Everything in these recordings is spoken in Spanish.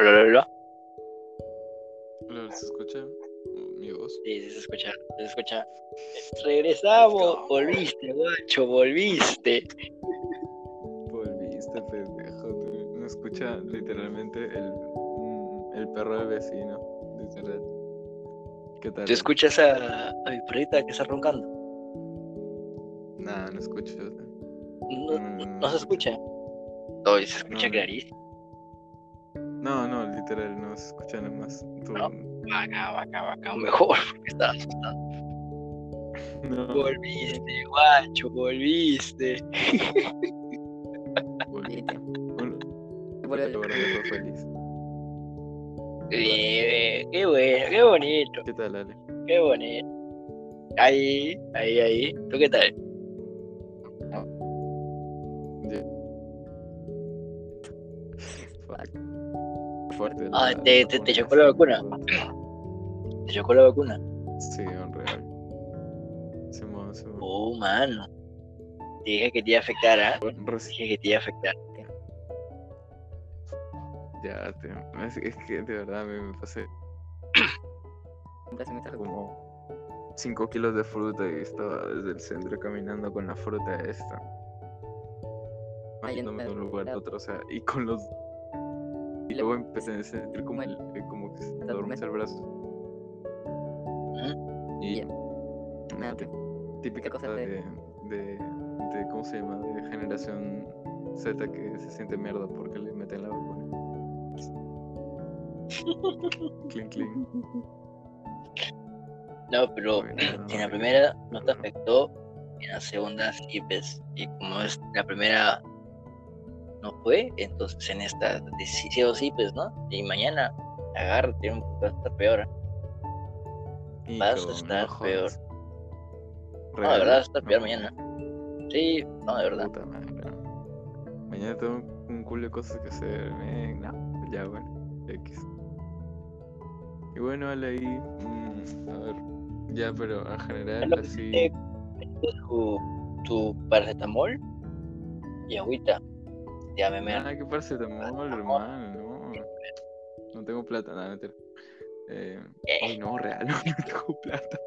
Hola, hola, hola. Hola, ¿se escucha mi voz? Sí, sí se escucha, se escucha. Regresamos, volviste, guacho, volviste. Volviste, pendejo. tú. No escucha literalmente el, mm, el perro del vecino. Literal. ¿Qué tal? ¿Tú escuchas a, a mi perrita que está roncando? Nah, no escucho. No, No, no, no, no se escucha. No, se escucha clarísimo. No, no, literal, no se escucha nomás. Tú- No. Vaca, vaca, vaca, mejor, porque estaba asustado. no, Volviste, guacho, volviste. volviste. Fue feliz. Bien, qué bueno, qué bonito, ¿Qué tal, Ale? qué bonito. Ahí, ahí, ahí. ¿Tú qué tal? Ah, te- chocó la vacuna. ¿Te chocó la vacuna? Sí, en real. Simón, Simón. Oh, mano. Te dije que te iba a afectar, ¿ah? Dije que te iba a afectar. Ya, te... es, es que de verdad me, me pasé como 5 kilos de fruta y estaba desde el centro caminando con la fruta esta. Yéndome de un lugar a otro, o sea, y con los... Y luego empecé a sentir como, el, como que se me adormece el brazo. Y pues, típica cosa de- de, de, de, ¿cómo se llama? De generación Z que se siente mierda porque le meten la vacuna. clean, clean. No, pero Bueno, en la primera no te afectó, en la segunda sí, pues. Y como es la primera no fue, entonces en esta sí sí o sí, pues, ¿no? Y mañana agárrate, un poco, va a estar peor. Vas a estar no peor. jodas. No, de ¿Real? verdad, va a estar peor mañana. Sí, no, de verdad. Puta madre, no. Mañana tengo un culo de cosas que hacer. men, no, ya bueno, X. Y bueno, Ale, ahí. mm, a ver. Ya, pero en general, así. te- Tu, tu paracetamol y agüita. Ya me me Ah, qué paracetamol, hermano. No. No tengo plata, nada, mentira. Eh, ay, no, real, no, no tengo plata.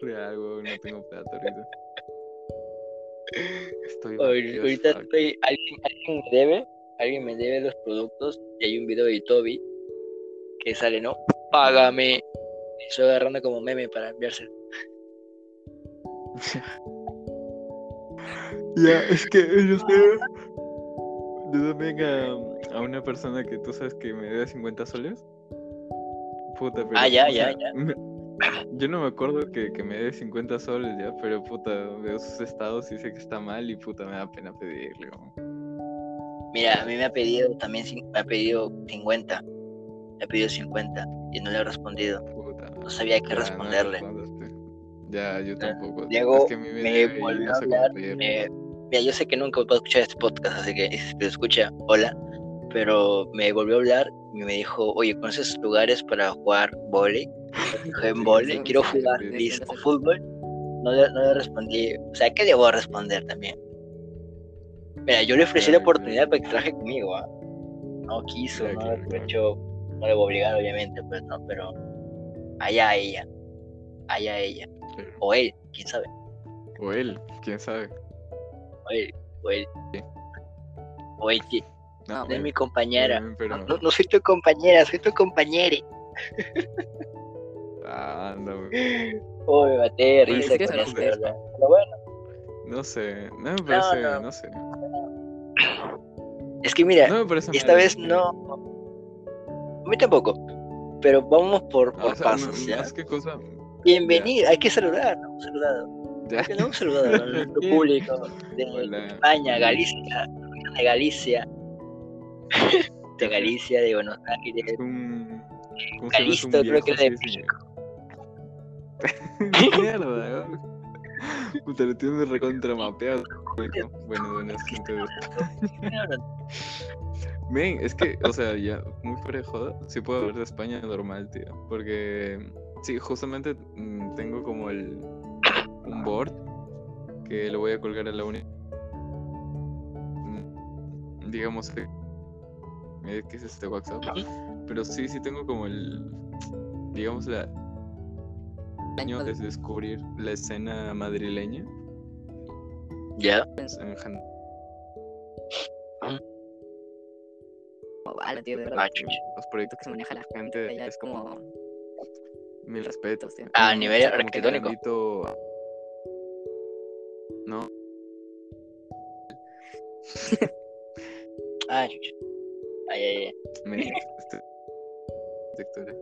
Real, weón, no tengo plata ahorita. Estoy as ahorita estoy, alguien, alguien me debe, alguien me debe los productos y hay un video de Toby que sale, ¿no? Págame. Estoy agarrando como meme para enviárselo. Ya, es que yo sé. Yo también a, a una persona que tú sabes que me debe 50 soles. Puta, pero. Ah, ya, o ya, sea, ya. me- yo no me acuerdo que, que me debe 50 soles ya, pero puta, veo sus estados y sé que está mal y puta, me da pena pedirle. Mira, a mí me ha pedido también, me ha pedido 50. Me ha pedido 50 y no le he respondido. Puta. No sabía qué ya, responderle. Ya, yo tampoco. Diego es que me, me volvió no a hablar, me- mira, yo sé que nunca va a escuchar este podcast, así que si te escucha, hola. Pero me volvió a hablar y me dijo, oye, ¿conoces lugares para jugar volei? En volei, quiero jugar, listo, fútbol. No le, no le respondí, o sea, ¿qué debo responder también? Mira, yo le ofrecí la Claro, oportunidad para que trabaje conmigo, ¿ah? No quiso, Claro, no claro, le claro. aprovechó, no le voy a obligar, obviamente, pues, ¿no? Pero allá ella, allá ella, o él, quién sabe. O él, quién sabe. O él, o él. Sí. O él, sí. No, No es mi compañera. pero. No, no soy tu compañera, soy tu compañera. Ah. Oh, me maté de risa es que con esto, no. Pero bueno, No sé, no me parece, no. no, sé. es que mira, No esta vez no. A mí tampoco. Pero vamos por, Ah, por o sea, pasos, no- ¿ya? cosa. Bienvenido, hay que saludar, ¿no? Saludado. Ya. Que no hemos saludado a nuestro público de Hola. España, Galicia, de Galicia, de Galicia, de Buenos Aires, Es un. Un Calisto, creo que era de sí. Mierda. Puta, lo tienes recontra mapeado. Bueno, bueno, bueno, es gente de Men, es que, o sea, ya, muy fuera de joda, sí puedo hablar de España normal, tío. Porque, sí, justamente mm, tengo como el. Un board que lo voy a colgar a la uni. Mm, Digamos que que es este WhatsApp. Pero sí, sí tengo como el, digamos, la año de descubrir la escena madrileña Ya. en tío, de verdad. Ah, los Lo proyectos que se maneja la gente es como. mil respetos. tío. A nivel arquitectónico. No, Ah. Ay, ay, ay. me arquitectura.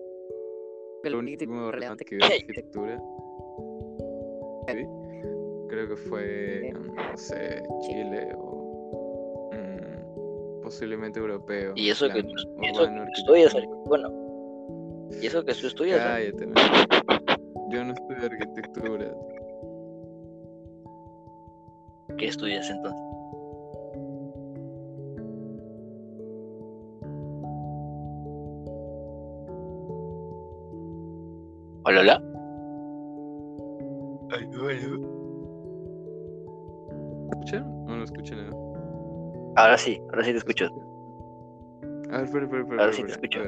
El Lo único relevante que vi de arquitectura creo que fue, mm, no sé, Chile o mm, posiblemente europeo. Y eso que plan tú, y eso que urbano, tú estudias, bueno. Y eso que tú estudias. Yo no estudio arquitectura. ¿Qué estudias entonces? Hola, hola. ¿Escuchan o no escuchan nada? Ahora sí, ahora sí te escucho. A ver, espera, espera, espera. Ahora sí te escucho.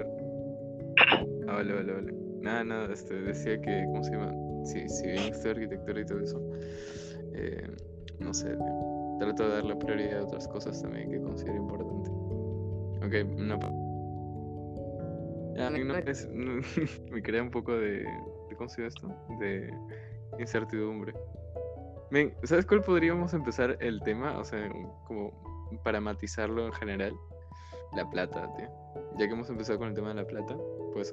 Ah, vale, vale, vale. Nada, nada, este, decía que, ¿cómo se llama? Si, si bien estudio arquitectura y todo eso, eh, no sé, tío, trato de darle prioridad a otras cosas también que considero importante. Ok, una... pa- Ya, Me- no, me- es- no, me crea un poco de, de, ¿cómo se llama esto? De incertidumbre. Ven, ¿sabes cuál podríamos empezar el tema? O sea, como para matizarlo en general. La plata, tío. Ya que hemos empezado con el tema de la plata, pues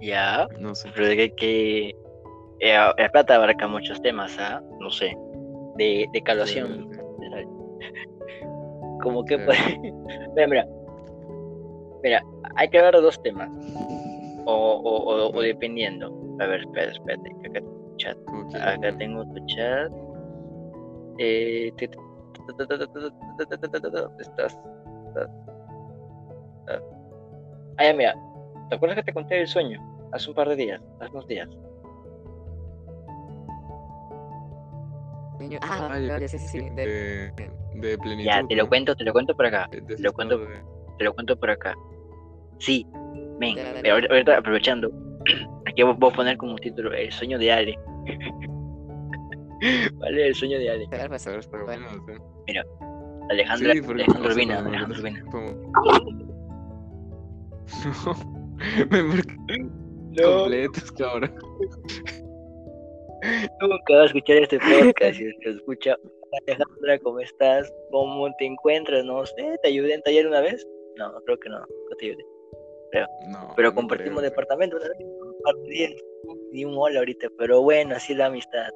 Ya, no sé. pero de que, que el plata abarca muchos temas, ¿ah? ¿eh? No sé. De, de. Sí. Como que sí. puede... mira, mira. Mira, hay que ver dos temas. O, o, o, o dependiendo. A ver, espérate, espérate. Acá tengo tu chat. Acá tengo tu chat. Estás? estás? Ah, ya, mira. ¿Te acuerdas que te conté el sueño? Hace un par de días, hace unos días. Niño- Ah, Ah, ya sí, sí, sí. de- de, de plenitud. Ya, te lo ¿no? cuento, te lo cuento por acá. De ese lo cuento. Te lo cuento por acá. Sí, dale. Pero ahorita, ahorita aprovechando, aquí voy a poner como título El sueño de Ale. vale, el sueño de Ale. o sea. Alejandra, Sí, Alejandra no Urbina, Alejandra no Urbina. como- Me marqué completos, cabrón. Nunca vas a escuchar este podcast. Si que escucha, Alejandra, ¿cómo estás? ¿Cómo te encuentras? No sé, ¿te ayudé en taller una vez? No, creo que no, no te ayudé. No, Pero no compartimos creo, departamento, ¿verdad? Un par de días, Ni un hola ahorita, pero bueno, así la amistad.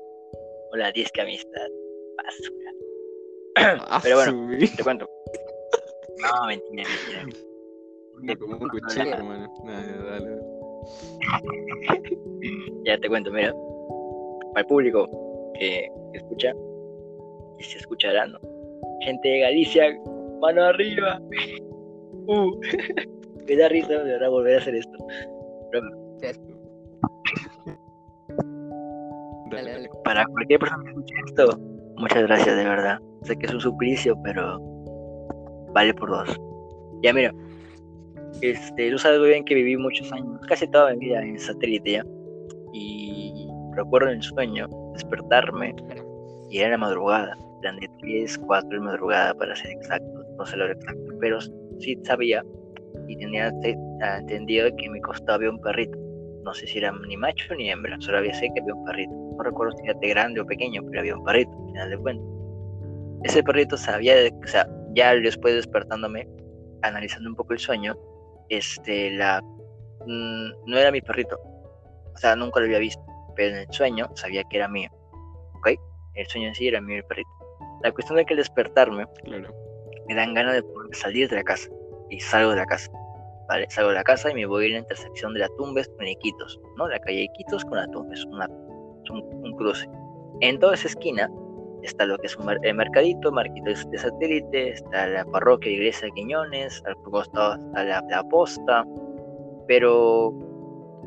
Hola, disque amistad. Basura. Pero bueno, te cuento. No, mentira, mentira. Me como un cuchillo, mano. Nada, ya, dale, dale. Ya te cuento, mira. Para el público que escucha, y se escuchará, ¿no? Gente de Galicia, mano arriba. Uh. Me da risa de verdad volver a hacer esto. Dale, dale. Para cualquier persona que escuche esto, muchas gracias, de verdad. Sé que es un suplicio, pero vale por dos. Ya, mira. Este, tú sabes muy bien que viví muchos años, casi toda mi vida en satélite ya. Y recuerdo el sueño despertarme y era la madrugada, eran de 3, 4 de madrugada para ser exactos, no sé la hora exacta, pero sí sabía y tenía te- ah, entendido que en mi costado había un perrito. No sé si era ni macho ni hembra, solo había sé que había un perrito. No recuerdo si era de grande o pequeño, pero había un perrito, al final de cuentas. Ese perrito sabía, o sea, ya después despertándome, analizando un poco el sueño, este, la, mm, no era mi perrito, o sea, nunca lo había visto, pero en el sueño sabía que era mío, ¿ok? El sueño en sí era mío el perrito. La cuestión de que al despertarme Claro. me dan ganas de poder salir de la casa y salgo de la casa. ¿vale? Salgo de la casa y me voy a ir a la intersección de la Tumbes con Iquitos, ¿no? La calle Iquitos con la Tumbes, una, un, un cruce. En toda esa esquina está lo que es un mer- el mercadito, marquito de satélite, está la parroquia, iglesia de Quiñones, al costado está la, la posta, pero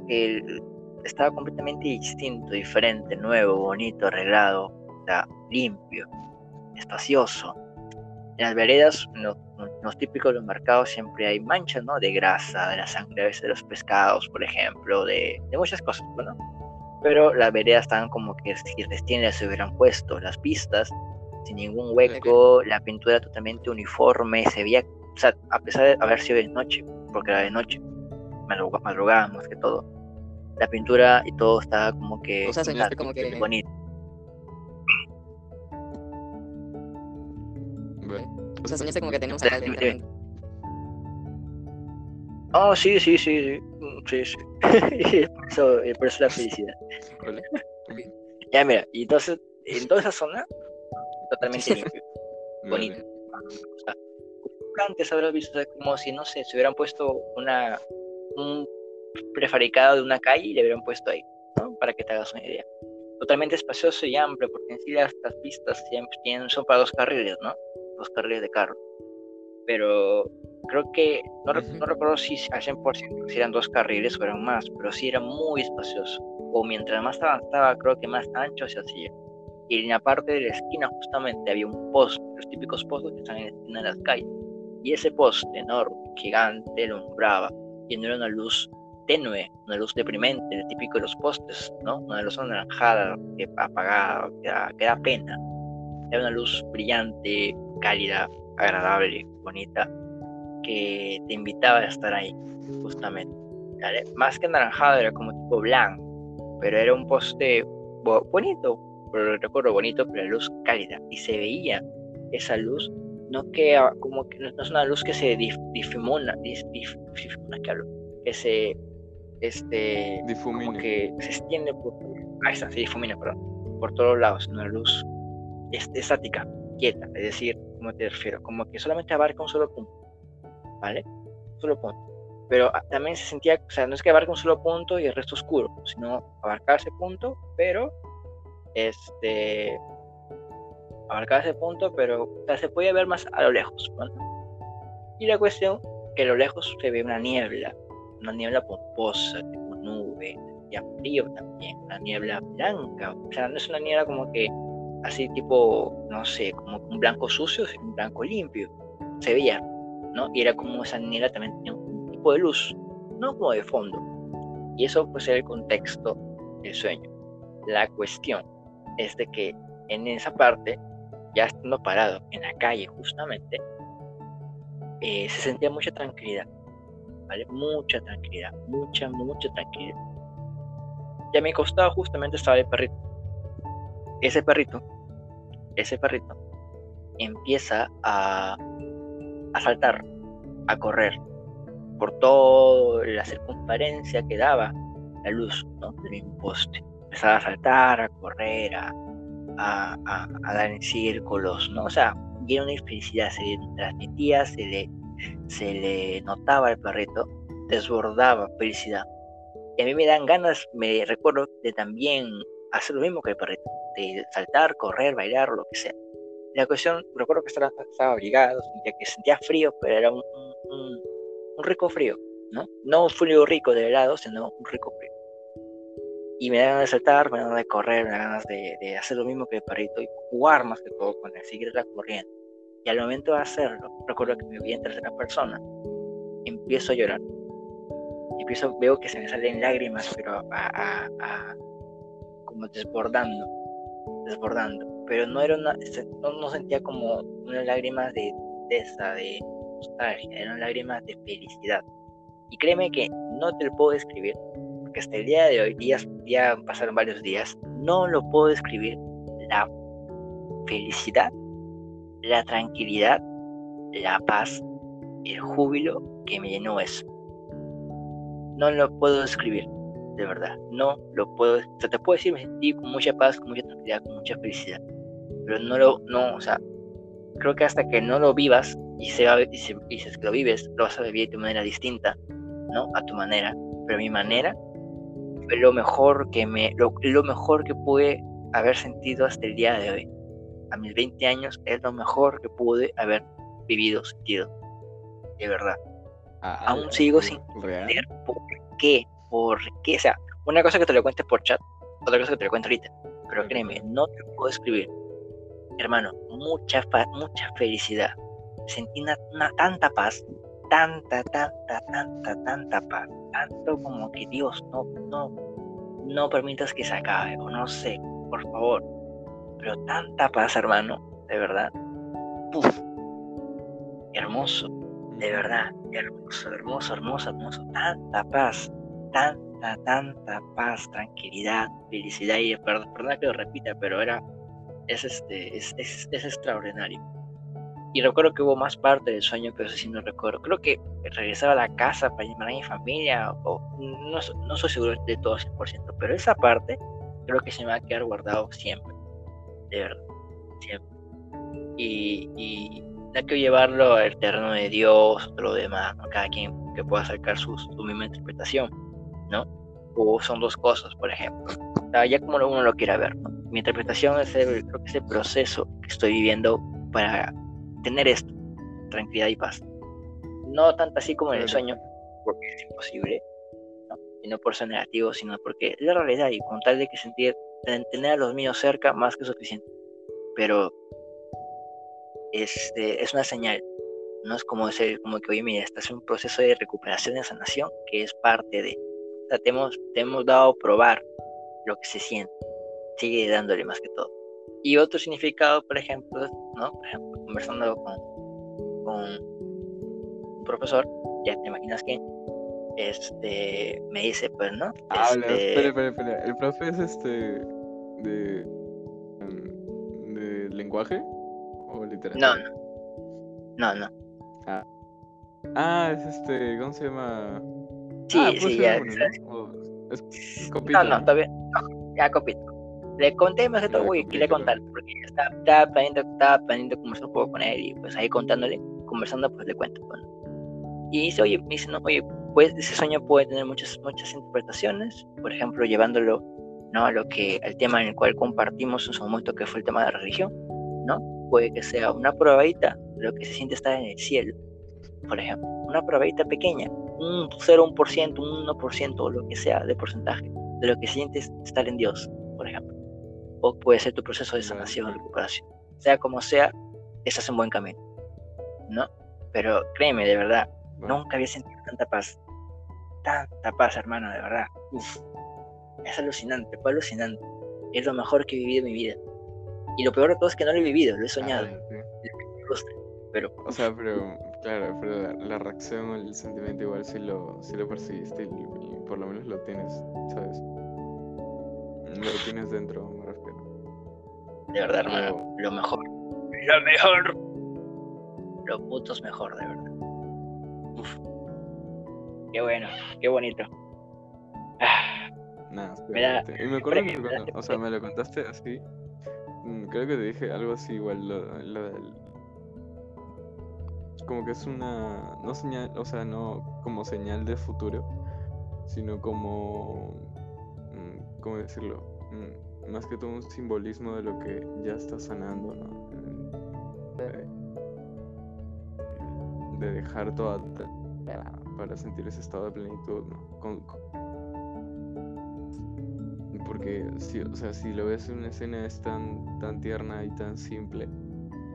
el, estaba completamente distinto, diferente, nuevo, bonito, arreglado, limpio, espacioso. En las veredas, en los, en los típicos los mercados siempre hay manchas, ¿no? De grasa, de la sangre a veces de los pescados, por ejemplo, de, de muchas cosas, ¿no? Pero las veredas estaban como que si recién se hubieran puesto las pistas, sin ningún hueco, la pintura totalmente uniforme, se veía, o sea, a pesar de haber sido de noche, porque era de noche, madruga- madrugada más que todo, la pintura y todo estaba como que, O sea, soñaste o sea, como que- bonito. O sea, soñaste como que teníamos acá Dime, literalmente. Oh, sí, sí, sí, sí, mm, sí. Y por, eso, y por eso la felicidad. Ya, mira, y entonces, en toda esa zona, totalmente limpio, bonito. Vale. O sea, antes habrás visto o sea, como si, no sé, se hubieran puesto una, un prefabricado de una calle y le hubieran puesto ahí, ¿no? Para que te hagas una idea. Totalmente espacioso y amplio, porque en sí las, las pistas siempre tienen, son para dos carriles, ¿no? Dos carriles de carro. Pero creo que, no, no recuerdo si al 100% si eran dos carriles o eran más, pero sí era muy espacioso. O mientras más avanzaba, creo que más ancho se hacía. Y en la parte de la esquina justamente había un poste, los típicos postes que están en la esquina de las calles. Y ese poste enorme, gigante, alumbraba. Y no era una luz tenue, una luz deprimente, el típico de los postes, ¿no? Una luz anaranjada, que apagada, que da, que da pena. Era una luz brillante, cálida, agradable, bonita, que te invitaba a estar ahí, justamente. ¿vale? Más que anaranjado, era como tipo blanco, pero era un poste bo- bonito, pero recuerdo bonito, pero la luz cálida. Y se veía esa luz, no que ah, como que no es una luz que se dif- difumina, dis- dif- hablo, que se este como Difumine. que se extiende por ahí está, se difumina, perdón, por todos lados, una luz es- estática, quieta, es decir, ¿cómo te refiero? Como que solamente abarca un solo punto, ¿vale? Un solo punto. Pero ah, también se sentía, o sea, no es que abarca un solo punto y el resto oscuro, sino abarcar ese punto, pero este abarcar ese punto, pero o sea, se podía ver más a lo lejos. ¿no? Y la cuestión que a lo lejos se ve una niebla, una niebla pomposa, tipo nube, ya frío también, una niebla blanca, o sea, no es una niebla como que así tipo, no sé, como un blanco sucio, sino un blanco limpio, se veía, ¿no? Y era como esa niebla también tenía un tipo de luz, no como de fondo. Y eso pues era el contexto del sueño. La cuestión es de que en esa parte, ya estando parado en la calle justamente, eh, se sentía mucha tranquilidad, Mucha tranquilidad, mucha, mucha tranquilidad. Y a mi costado justamente estaba el perrito. Ese perrito, ese perrito, empieza a, a saltar, a correr por toda la circunferencia que daba la luz ¿no? del poste. Empezaba a saltar, a correr, a, a, dar en círculos, ¿no? O sea, lleno de felicidad, se le transmitía, se le, se le notaba al perrito, desbordaba felicidad. Y a mí me dan ganas, me recuerdo, de también hacer lo mismo que el perrito, de saltar, correr, bailar, lo que sea. La cuestión, recuerdo que estaba, estaba abrigado, sentía que sentía frío, pero era un, un- un- rico frío, ¿no? No un frío rico de helado, sino un rico frío. Y me da ganas de saltar, me da ganas de correr, me da ganas de, de hacer lo mismo que el perrito y jugar más que todo con él, seguir la corriente. Y al momento de hacerlo, recuerdo que me vi en tercera persona, empiezo a llorar. Empiezo, veo que se me salen lágrimas, pero a, como desbordando, desbordando. Pero no era una, no, no sentía como una lágrima de tristeza, de nostalgia, eran lágrimas de felicidad. Y créeme que no te lo puedo describir, porque hasta el día de hoy, días, ya pasaron varios días, no lo puedo describir la felicidad, la tranquilidad, la paz, el júbilo que me llenó eso. No lo puedo describir, de verdad, no lo puedo, o sea, te puedo decir, me sentí con mucha paz, con mucha tranquilidad, con mucha felicidad, pero no lo, no, o sea, creo que hasta que no lo vivas y, se y, se, y que lo vives, lo vas a vivir de manera distinta, ¿no? A tu manera, pero mi manera fue lo mejor que me, lo, lo mejor que pude haber sentido hasta el día de hoy. A mis 20 años es lo mejor que pude haber vivido, sentido, de verdad. Ah, Aún sigo sin ¿Real? entender por qué, por qué, o sea, una cosa que te lo cuente por chat, otra cosa que te lo cuento ahorita, pero créeme, no te puedo escribir. hermano, mucha, mucha felicidad. Sentí una, una tanta paz, tanta, tanta, tanta, tanta paz, tanto como que Dios, no, no, no permitas que se acabe, o no sé, por favor. Pero tanta paz, hermano, de verdad. Uf, hermoso, de verdad, hermoso, hermoso, hermoso, hermoso. Tanta paz, tanta, tanta paz, tranquilidad, felicidad. Y perdón, perdón que lo repita, pero era, es, este, es, es, es extraordinario. Y recuerdo que hubo más parte del sueño, pero eso sí no recuerdo. Creo que regresar a la casa para llamar a mi familia, o no, no soy seguro de todo 100%, pero esa parte creo que se me va a quedar guardado siempre, de verdad, siempre. Y, hay que llevarlo al terreno de Dios, lo demás, ¿no? cada quien que pueda sacar su, su misma interpretación, ¿no? O son dos cosas, por ejemplo. O sea, ya como uno lo quiera ver, ¿no? Mi interpretación es el, creo que es el proceso que estoy viviendo para tener esto, tranquilidad y paz. No tanto así como en el sueño, porque es imposible, ¿no? y no por ser negativo, sino porque es la realidad y con tal de que sentir, tener a los míos cerca, más que suficiente. Pero este, es una señal, no es como decir, como que, oye, mira, estás en un proceso de recuperación y sanación que es parte de, o sea, te hemos, te hemos dado a probar lo que se siente, sigue dándole más que todo. Y otro significado, por ejemplo, ¿no? Conversando con, con un profesor, ya te imaginas quién, este, me dice, pues, ¿no? Habla, Este, espera, espera, espera. ¿El profe es este de, em, de lenguaje o literatura? no, no, no, Ah, es este, ¿cómo se llama? sí, ah, sí, ya, ¿no? O- es, es no, copito, no, todavía, no, ya copito. Le conté más que todo, güey, quería copito. contar, porque estaba, estaba planeando, estaba planeando conversar un poco con él, y pues ahí contándole, conversando, pues le cuento, pues, ¿no? Y dice, oye, me dice, no, oye, pues ese sueño puede tener muchas, muchas interpretaciones, por ejemplo, llevándolo, ¿no? A lo que, al tema en el cual compartimos en su momento, que fue el tema de la religión, ¿no? Puede que sea una probadita de lo que se siente estar en el cielo, por ejemplo, una probadita pequeña, un 0, un por ciento, un 1%, o lo que sea de porcentaje, de lo que sientes estar en Dios, por ejemplo. O puede ser tu proceso de sanación, recuperación. Sea como sea, estás en buen camino, ¿no? Pero créeme, de verdad, nunca había sentido tanta paz. Tanta paz, hermano, de verdad. Uf. Es alucinante, fue alucinante. Es lo mejor que he vivido en mi vida. Y lo peor de todo es que no lo he vivido, lo he soñado. ah, sí. Pero O sea, pero, claro, pero la, la reacción o el sentimiento igual sí lo, sí lo percibiste y, y por lo menos lo tienes, ¿sabes? Lo tienes dentro, me refiero. de verdad, hermano, lo mejor. Lo mejor. Lo putos mejor, de verdad. Uf. Qué bueno, qué bonito. Ah, Nada, Me da- me acuerdo que premio, me me da cuando- o sea, me lo contaste así. mm, Creo que te dije algo así igual, lo, lo del... Como que es una... No señal, o sea, no como señal de futuro, sino como... mm, ¿Cómo decirlo? Mm, Más que todo un simbolismo de lo que ya está sanando, ¿no? De, de dejar todo atrás para, sentir ese estado de plenitud, ¿no? Con- con- porque si, o sea, si lo ves en una escena es tan, tan tierna y tan simple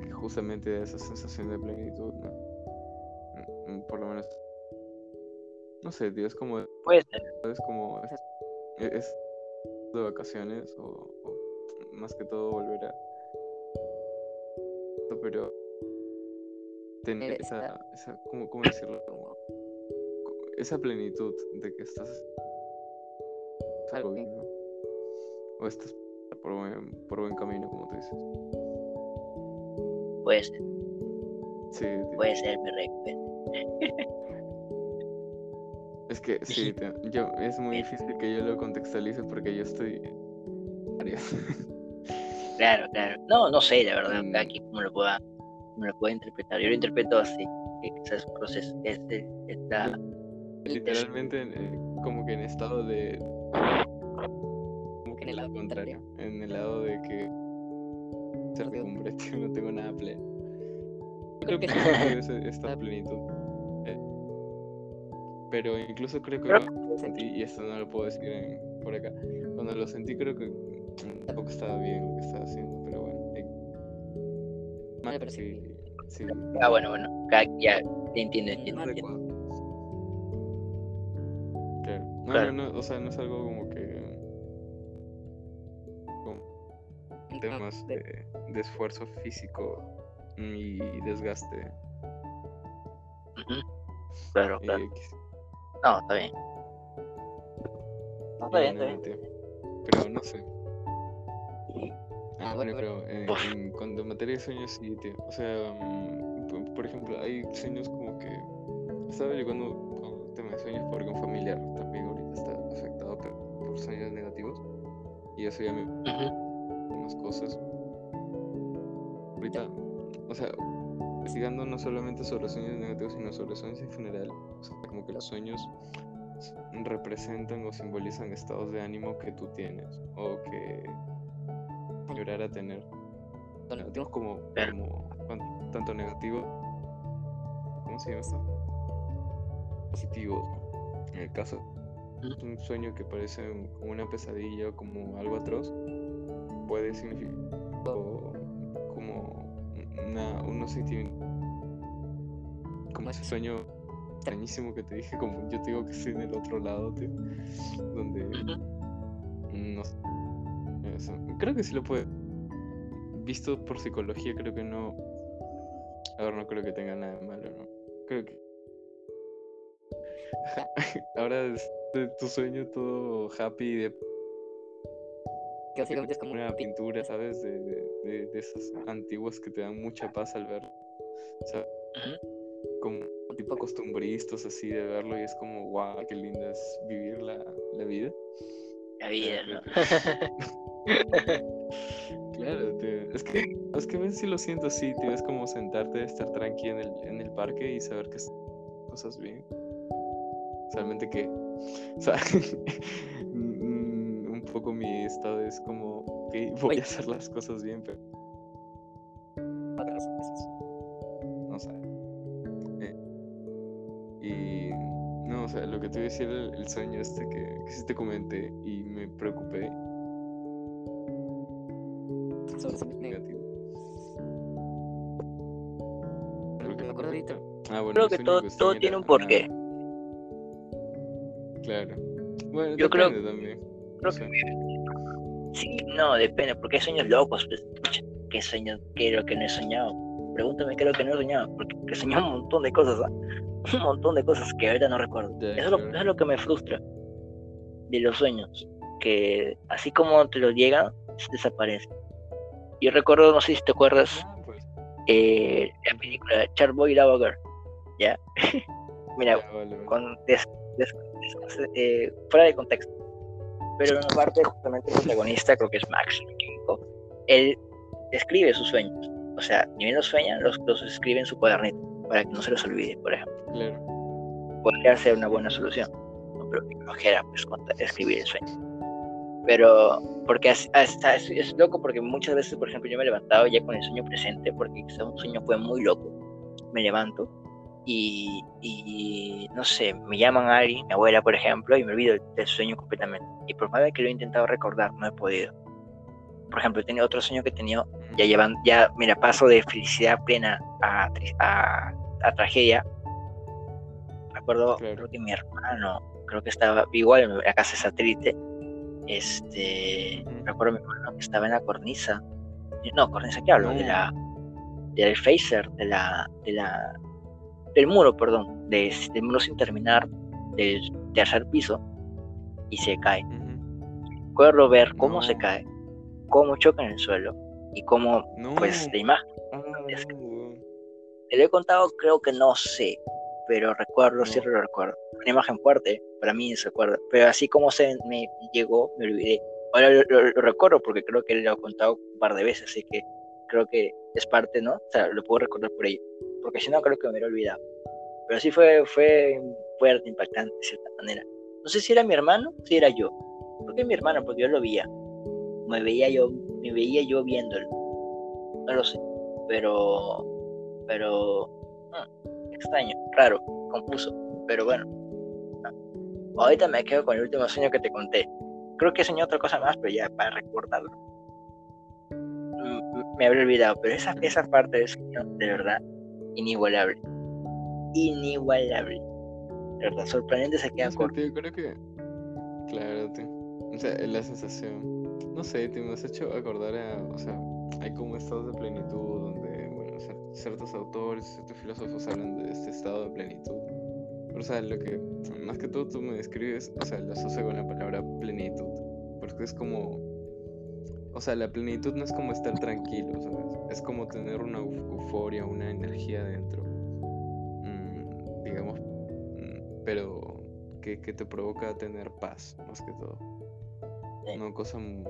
que justamente da esa sensación de plenitud, ¿no? Mm, mm, Por lo menos, no sé, tío, es como, puede ser. es como, es, es de vacaciones o, o más que todo volver a, pero tener esa, esa ¿cómo, cómo decirlo? Esa plenitud de que estás algo bien, ¿no? O estás por buen, por buen camino, como tú dices. Puede ser, Sí, puede ser, mi rey. Es que sí, yo, es muy difícil que yo lo contextualice porque yo estoy... Claro, claro. No, no sé, la verdad, Mm. quien como lo pueda, como lo pueda interpretar. Yo lo interpreto así, que quizás un proceso, este, está, Literalmente en- eh, como que en estado de... Como que En el lado contrario. En el lado de que... Certidumbre, tío, no tengo nada pleno. Creo que sí tengo ese- esta plenitud. Eh, Pero incluso creo que lo sentí, y esto no lo puedo decir en- por acá, cuando lo sentí creo que tampoco estaba bien lo que estaba haciendo, pero bueno. eh, pero sí. Ah, bueno, bueno. Ya, ya te entiendo, entiendo, No, Claro. no, no, o sea, no es algo como que. como temas de- esfuerzo físico y desgaste. Claro. No, está bien. No, está bien, está bien. Pero no sé. Ah, Ah, bueno, pero en, Uf. en cuanto a materia de sueños, sí, tío. O sea, mm, por, ejemplo, hay sueños como que. Estaba averiguando con el tema de sueños porque un familiar también afectado por, sueños negativos. Y eso ya me unas cosas. Ahorita, o sea, investigando no solamente sobre sueños negativos, sino sobre sueños en general. O sea, como que los sueños representan o simbolizan estados de ánimo que tú tienes o que llorar a tener. Negativos como, tanto negativo, ¿cómo se llama esto? Positivos. En el caso. Un sueño que parece una pesadilla o como algo atroz, puede significar como una, unos sentimientos. Como ese sueño extrañísimo que te dije, como yo te digo que estoy en el otro lado, tío, donde no sé, eso, creo que sí lo puede. Visto por psicología, creo que no. A ver, no creo que tenga nada de malo, ¿no? Creo que. Ahora es de tu sueño todo happy de Que básicamente es como una un pi- pintura, ¿sabes? De, de, de- esas antiguas que te dan mucha paz al ver. O sea, como tipo costumbristas así de verlo y es como, wow, qué lindo es vivir la, la vida. La vida, ¿no? Claro, tío. Es que, es que a veces sí lo siento así, tío. Es como sentarte, estar tranqui en el, en el parque y saber que cosas bien. Solamente que, o sea, mm, un poco mi estado es como, ok, voy Oye. a hacer las cosas bien, pero no sé. Eh, y, no, o sea, lo que te iba a decir, el, el sueño este que, que sí te comenté y me preocupé, negativo. Que ahorita. Ah, bueno, Creo que todo, todo tiene un porqué. Claro. Bueno, Yo creo- también. creo sé. Sí, no, depende, porque hay sueños locos. Pues, pucha, ¿Qué sueño? ¿Qué es lo que no he soñado? Pregúntame qué es lo que no he soñado, porque he soñado un montón de cosas, ¿ah? Un montón de cosas que ahorita no recuerdo. Eso es, lo, eso es lo que me frustra de los sueños, que así como te los llegan, desaparecen. Yo recuerdo, no sé si te acuerdas, Ah, pues, eh, la película Charboy Lava Girl, ¿ya? Mira, ya, vale, vale. con des- des- eh, fuera de contexto. Pero en una parte, justamente el protagonista, creo que es Max, él escribe sus sueños. O sea, ni bien los sueña, los, los escribe en su cuadernito, para que no se los olvide, por ejemplo. Claro. Podría ser una buena solución. ¿no? Pero qué flojera, pues, contar- escribir el sueño. Pero, porque es, es, es- es loco, porque muchas veces, por ejemplo, yo me he levantado ya con el sueño presente, porque quizá un sueño fue muy loco. Me levanto y, y no sé, me llaman a alguien, mi abuela, por ejemplo, y me olvido del, sueño completamente. Y por más de que lo he intentado recordar, no he podido. Por ejemplo, tenido otro sueño que he tenido, ya llevan, ya, mira, paso de felicidad plena a, a, a tragedia. Recuerdo, Claro. creo que mi hermano, creo que estaba igual en la casa de satélite. Este, Ujú. recuerdo mi hermano que estaba en la cornisa. No, cornisa, ¿qué hablo? De No. la, del phaser, de la, de la, del muro, perdón, de, del muro sin terminar, del tercer piso, y se cae. Recuerdo ver cómo se No. cae, cómo choca en el suelo y cómo, No. pues, la imagen. Ah, no. Te lo he contado, creo que no sé, pero recuerdo, sí lo recuerdo. Una imagen fuerte, para mí se acuerda, pero así como se me llegó, me olvidé. Ahora lo, lo- lo recuerdo porque creo que lo he contado un par de veces, así que creo que es parte, ¿no? O sea, lo puedo recordar por ello, porque si no, creo que me hubiera olvidado. Pero sí fue, fue fuerte, impactante, de cierta manera. No sé si era mi hermano, si era yo. Creo que mi hermano, porque yo lo veía. Me veía yo, me veía yo viéndolo. No lo sé, pero, pero mm, extraño, raro, confuso, pero bueno. no. Ahorita me quedo con el último sueño que te conté. Creo que soñé otra cosa más, pero ya para recordarlo. Me habría olvidado, pero esa, esa parte del sueño, de verdad, inigualable. Inigualable. De verdad, sorprendente se queda corto. tío, creo que. Claro, tío. O sea, la sensación. No sé, te me has hecho acordar a. O sea, hay como estados de plenitud donde, bueno, cier- ciertos autores, ciertos filósofos hablan de este estado de plenitud. Pero, o sea, lo que más que todo tú me describes, o sea, lo asocio con la palabra plenitud. Porque es como. O sea, la plenitud no es como estar tranquilo, ¿sabes? Es como tener una euf- euforia, una energía dentro. mm, digamos, mm, pero que, que te provoca tener paz, más que todo. Sí. Una cosa mu-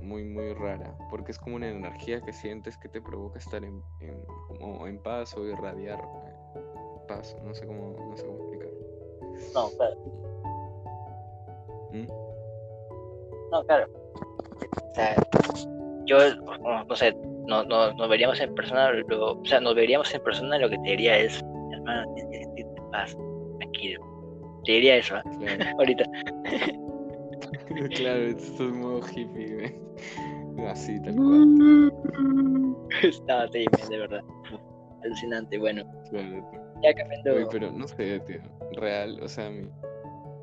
muy, muy rara, porque es como una energía que sientes que te provoca estar en, en- como en paz o irradiar eh, paz, no sé cómo, no sé cómo explicar. No, claro. ¿Mm? No, claro. O sea, yo, no, no sé, no, no, nos veríamos en persona, lo- o sea, nos veríamos en persona, lo que te diría es, hermano, tienes que sentirte en paz, tranquilo. Te diría eso, ¿eh? Claro, ahorita. claro, esto es modo hippie, ¿ve? así, tal cual. Estaba sí, men, de verdad. Alucinante, bueno, Claro, ya cambiando. Oye, pero no sé, tío. Real, o sea, mi...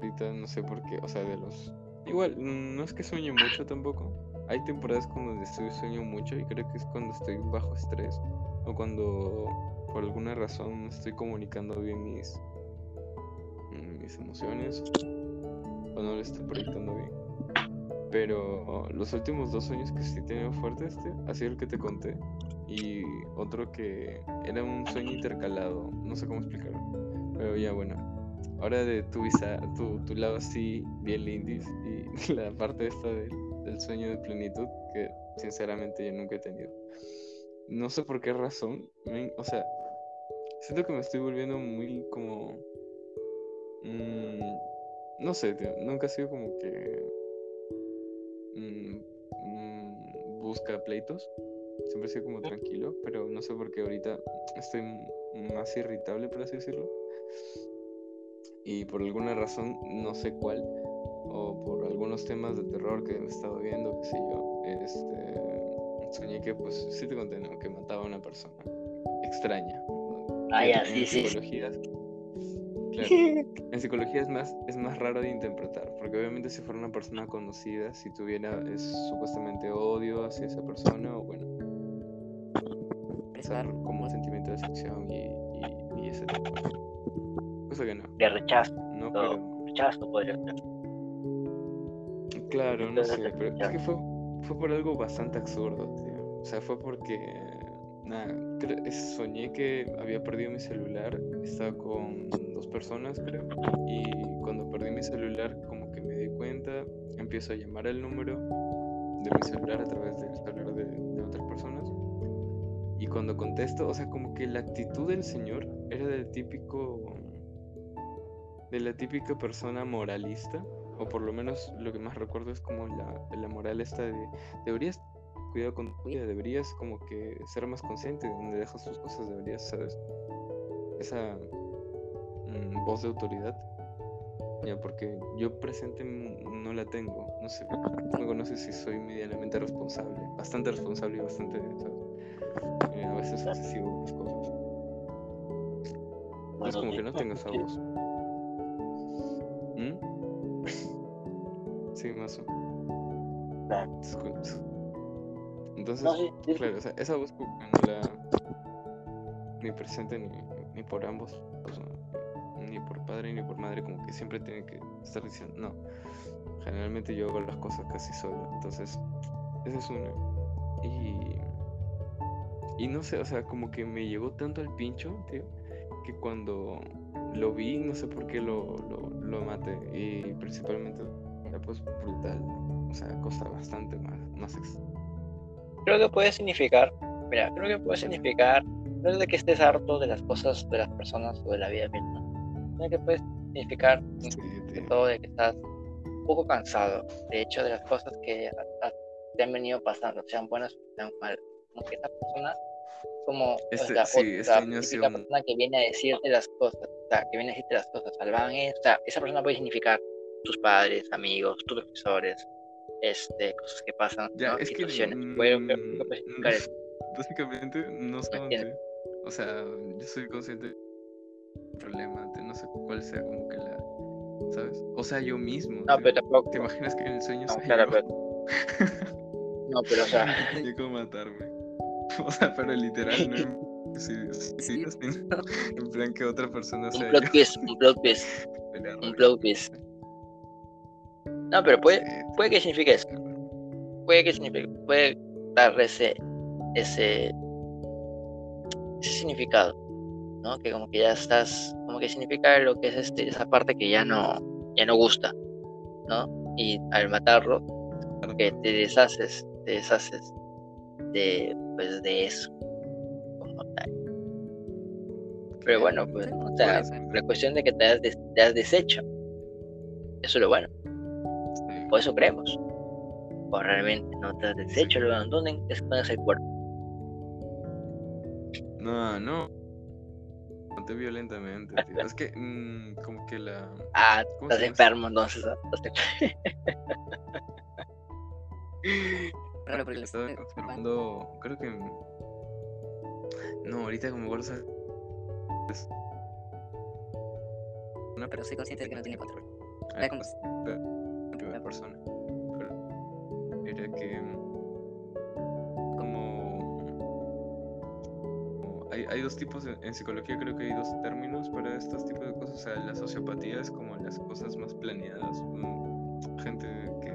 ahorita no sé por qué, o sea, de los... Igual, mm, no es que sueñe mucho tampoco. Hay temporadas cuando estoy sueño mucho y creo que es cuando estoy bajo estrés o cuando por alguna razón no estoy comunicando bien mis, mm, mis emociones o no le estoy proyectando bien. Pero los últimos dos sueños que sí he tenido fuertes, tío, ha sido el que te conté y otro que era un sueño intercalado, no sé cómo explicarlo, pero ya bueno, ahora de tu, visa, tu, tu lado así, bien lindis, y la parte esta del, sueño de plenitud que sinceramente yo nunca he tenido. No sé por qué razón, o sea, siento que me estoy volviendo muy como... mm, no sé, tío, nunca he sido como que... mm, mm, busca pleitos siempre he sido como tranquilo, pero no sé por qué ahorita estoy más irritable, por así decirlo. Y por alguna razón, no sé cuál, o por algunos temas de terror que he estado viendo, qué sé yo, este, soñé que, pues, sí te conté, ¿no? Que mataba a una persona extraña. Ah, ya, en sí, sí. psicología, claro, en psicología es más, es más raro de interpretar, porque obviamente si fuera una persona conocida, si tuviera es, supuestamente odio hacia esa persona, o bueno, pensar como un sentimiento de decepción y, y, y ese tipo. Cosa que no, De rechazo, no, pero rechazo podría ser. claro, no Entonces, sé, pero es que fue, fue por algo bastante absurdo, tío. O sea, fue porque, nada, soñé que había perdido mi celular, estaba con dos personas, creo, y cuando perdí mi celular, como que me di cuenta, empiezo a llamar el número de mi celular a través del celular de, de otras personas. Y cuando contesto, o sea, como que la actitud del señor era del típico. De la típica persona moralista. O por lo menos lo que más recuerdo es como la, la moral esta de. Deberías cuidado con tu vida, deberías como que ser más consciente de dónde dejas tus cosas, deberías, ¿sabes? Esa mm, voz de autoridad. Ya, porque yo presente no la tengo. No sé, me conoces si soy medianamente responsable. Bastante responsable y bastante, ¿sabes? Eh, a veces excesivo con las cosas. No es como que no tengo esa voz. ¿Mm? Sí, más o menos. Entonces, No, sí, sí, sí. claro, o sea, esa voz no la ni presente ni, ni por ambos, ni por padre ni por madre, como que siempre tiene que estar diciendo, no, generalmente yo hago las cosas casi solo, entonces, esa es una. Y, y no sé, o sea, como que me llegó tanto al pincho, tío, que cuando lo vi, no sé por qué lo, lo, lo maté, y principalmente pues brutal, o sea, cosa bastante más, más Creo que puede significar, mira, creo que puede significar, no es de que estés harto de las cosas, de las personas o de la vida misma. Creo que puede significar Sí, de todo de que estás un poco cansado, de hecho, de las cosas que a- a- te han venido pasando, sean buenas o sean malas. Como que esa persona, como Este- la, sí, otra este un- persona que viene a decirte las cosas, o sea, que viene a decirte las cosas, es, o sea, esa persona puede significar tus padres, amigos, tus profesores, este, cosas que pasan, Ya, ¿no? es que. situaciones. A- mm, especificar eso. Básicamente, no sé. O sea, yo soy consciente del problema, de no sé cuál sea como que la. ¿Sabes? O sea, yo mismo. No, ¿te, pero tampoco. ¿te imaginas que en el sueño No, claro, pero- No, pero o sea, Yo como matarme. O sea, pero literal, no en sí, sí, sí, en plan que otra persona un sea plot yo. twist, un plot twist. Un plot twist. No, pero puede, puede que signifique eso. Puede que signifique, puede dar ese, ese, ese significado, ¿no? Que como que ya estás, como que significa lo que es este, esa parte que ya no, ya no gusta, ¿no? Y al matarlo, que te deshaces, te deshaces de, pues, de eso, como tal. Pero bueno, pues, o sea, la cuestión de que te has, des- te has deshecho, eso es lo bueno. O eso creemos. O realmente no te has deshecho, lo abandonen, es pones el cuerpo. No, no. Maté violentamente, tío. Es que, mm, como que la. Ah, ¿Cómo estás enfermo entonces. Raro porque Estaba estoy confirmando. Creo que. No, ahorita como. ¿sabes? Una pero soy consciente de que no tiene control. Ah, Era como- en primera persona. Pero era que mm, como, hay, hay dos tipos de- en psicología creo que hay dos términos para estos tipos de cosas. O sea, la sociopatía es como las cosas más planeadas. mm, Gente que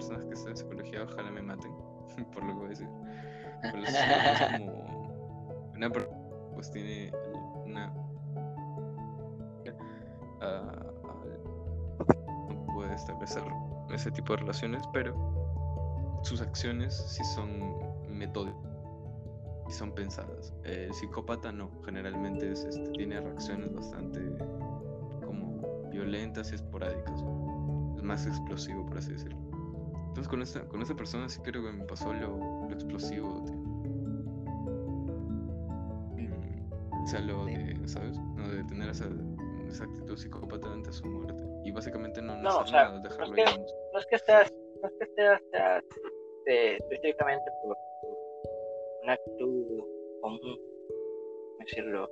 personas que están en psicología ojalá me maten por lo que voy a decir. Pero es como una per- pues tiene una no puede establecer ese tipo de relaciones, pero sus acciones sí son metódicas y son pensadas. El psicópata no, generalmente es, este, tiene reacciones bastante como violentas y esporádicas. Es más explosivo, por así decirlo. Entonces con esta, con persona sí creo que me pasó lo, lo explosivo, tío. Mm, O sea, lo de, ¿sabes? No, de tener esa, esa actitud psicópata ante su muerte. Y básicamente no, no, No, o sea, nada, dejarlo es que- no es que seas, no es que seas, seas, este, específicamente por, una actitud común, ¿cómo decirlo,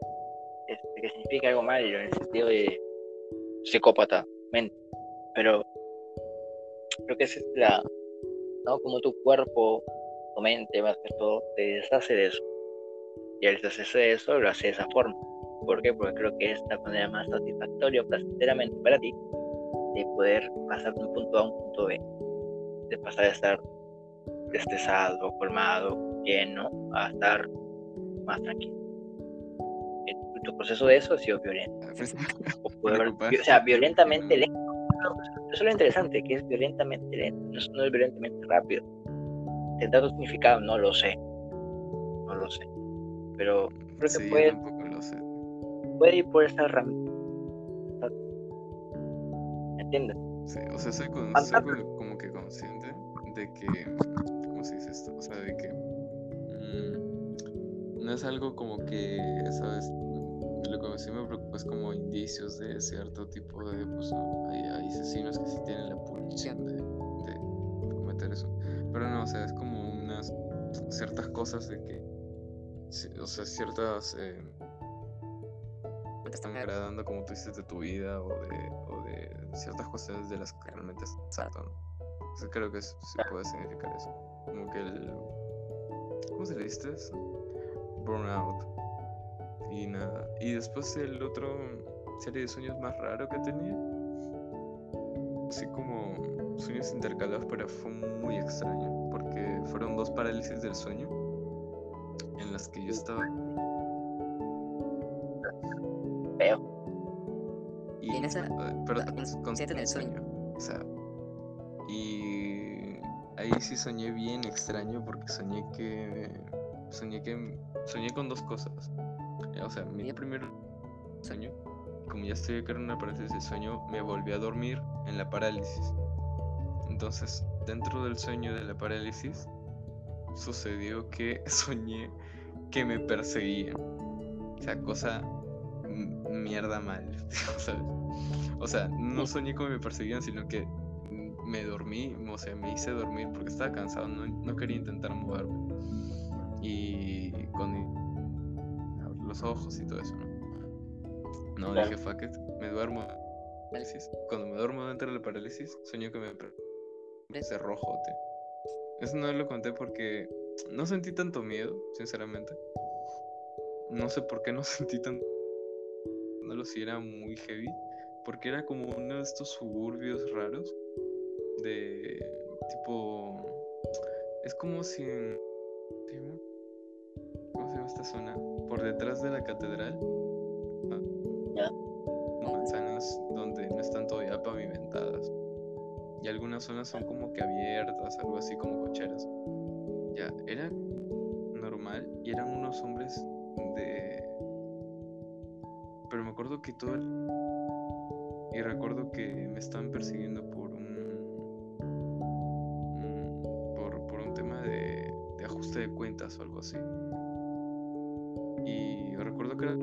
este, que significa algo malo en el sentido de psicópata, mente. Pero creo que esa es la, ¿no? Como tu cuerpo, tu mente, más que todo, te deshace de eso. Y al deshacerse de eso, lo hace de esa forma. ¿Por qué? Porque creo que es la manera más satisfactoria, placenteramente para ti, de poder pasar de un punto A a un punto B. De pasar de estar estresado, colmado, lleno, a estar más tranquilo. Y Tu proceso de eso ha sido violento. Ah, pues, O, puede haber- Preocupante. o sea, violentamente lento. Eso es lo interesante, que es violentamente lento, no es, violentamente rápido. Tendrá otro significado, no lo sé. No lo sé. Pero creo que sí, puede, lo sé. puede ir por esa ramita. ¿Entiendes? Sí, o sea, soy, con- como que consciente de que, ¿cómo se dice esto? O sea, de que mm, no es algo como que, ¿sabes? Lo que sí me preocupa es como indicios de cierto tipo de, pues, ¿no? hay, hay asesinos que sí tienen la pulsión de, de cometer eso. Pero no, o sea, es como unas ciertas cosas de que, o sea, ciertas... eh, te están agradando como tú dices de tu vida o de, o de ciertas cuestiones de las que realmente es exacto, ¿no? Entonces creo que sí puede significar eso. Como que el... ¿Cómo se le dice eso? Burnout. Y nada. Y después el otro serie de sueños más raro que tenía. Así como sueños intercalados, pero fue muy extraño. Porque fueron dos parálisis del sueño. En las que yo estaba Feo. Y, en esa- eh, pero consciente consciente en el sueño. O sea, y ahí sí soñé bien extraño porque soñé que soñé que soñé con dos cosas. Eh, O sea, mi primer sueño, como ya estoy que era una parálisis del sueño, me volví a dormir en la parálisis. Entonces, dentro del sueño de la parálisis, sucedió que soñé que me perseguían. O sea, cosa mierda mal, ¿sabes? O sea, no soñé como me perseguían, sino que me dormí o sea, me hice dormir porque estaba cansado, no, no quería intentar moverme. Y los ojos y todo eso, ¿no? No, Claro. dije, fuck it, me duermo. Parálisis. Cuando me duermo dentro de la parálisis, sueño que me ese rojote. Eso no lo conté porque no sentí tanto miedo, sinceramente. No sé por qué no sentí tanto. No lo sé, era muy heavy. Porque era como uno de estos suburbios raros. De tipo. Es como si en. ¿Cómo se llama esta zona? Por detrás de la catedral. Ya. Manzanas donde no están todavía pavimentadas. Y algunas zonas son como que abiertas, algo así como cocheras. Ya, era normal y eran unos hombres de... Pero me acuerdo que todo el... Y recuerdo que me estaban persiguiendo por un... un- por, por un tema de, de ajuste de cuentas o algo así. Era...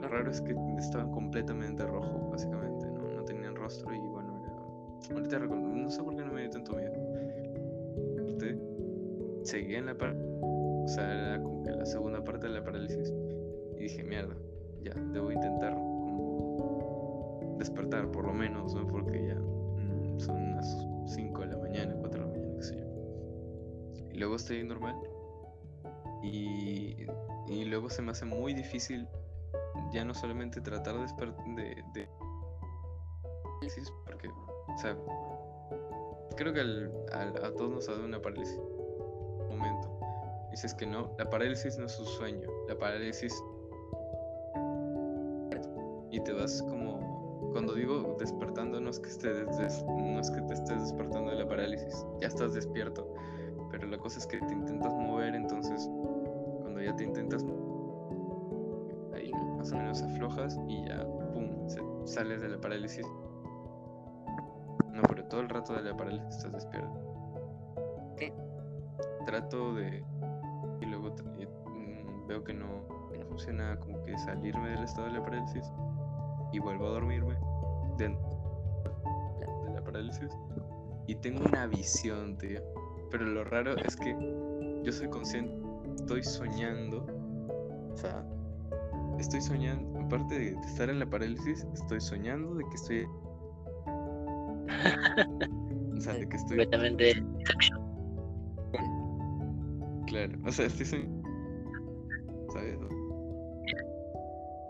Lo raro es que estaban completamente rojo, básicamente, ¿no? No tenían rostro y bueno, era... Ahorita recuerdo, no sé por qué no me dio tanto miedo. Aparte, Seguía en la par... O sea, era como que la segunda parte de la parálisis. Y dije, mierda, ya, debo intentar como despertar, por lo menos, ¿no? Porque ya mm, son las 5 de la mañana, 4 de la mañana, qué sé yo. Y luego estoy normal. Y, y luego se me hace muy difícil ya no solamente tratar de de, parálisis, porque, o sea, creo que al- al- a todos nos ha dado una parálisis un momento. Dices que no, la parálisis no es un sueño, la parálisis y te vas como cuando digo despertando no es que estés des- no es que te estés despertando de la parálisis, ya estás despierto, pero la cosa es que te intentas mover, entonces cuando ya te intentas ahí más o menos aflojas y ya pum, se- sales de la parálisis. No, pero todo el rato de la parálisis estás despierto. ¿Qué? Trato de y luego mm, veo que no, no funciona como que salirme del estado de la parálisis y vuelvo a dormirme dentro de la parálisis y tengo una visión, tío. Pero lo raro es que yo soy consciente, estoy soñando, o sea, estoy soñando, aparte de estar en la parálisis, estoy soñando de que estoy... O sea, de que estoy... Completamente. Claro, o sea, estoy soñando... ¿Sabes?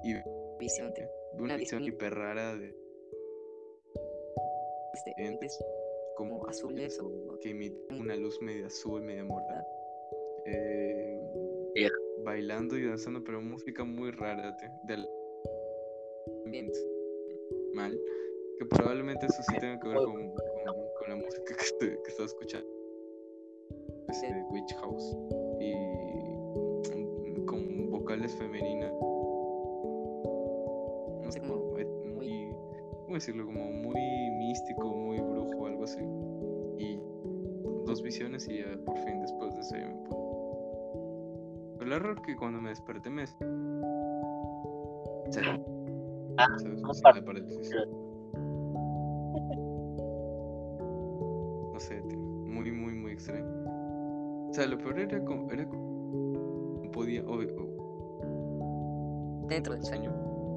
Y Visión de una Una visión hiper rara de este, entes es como como azules o que emite una luz media azul, media morada. Eh. Bailando y danzando, pero música muy rara, del ambiente. Mal. Que probablemente eso sí tenga que ver con, con- con la música que, estoy- que estaba escuchando. Es de Witch House. Y con vocales femeninas. No sé, como eh, muy. ¿Cómo decirlo? Como muy místico, muy brujo, algo así. Y dos visiones y ya por fin después de eso ya me puedo. Raro es que cuando me desperté me. Se- Ah, ¿sabes? no parálisis. Sé, tío, muy, muy, muy extraño. O sea, lo peor era como. Era como no podía. o- o- dentro del sueño.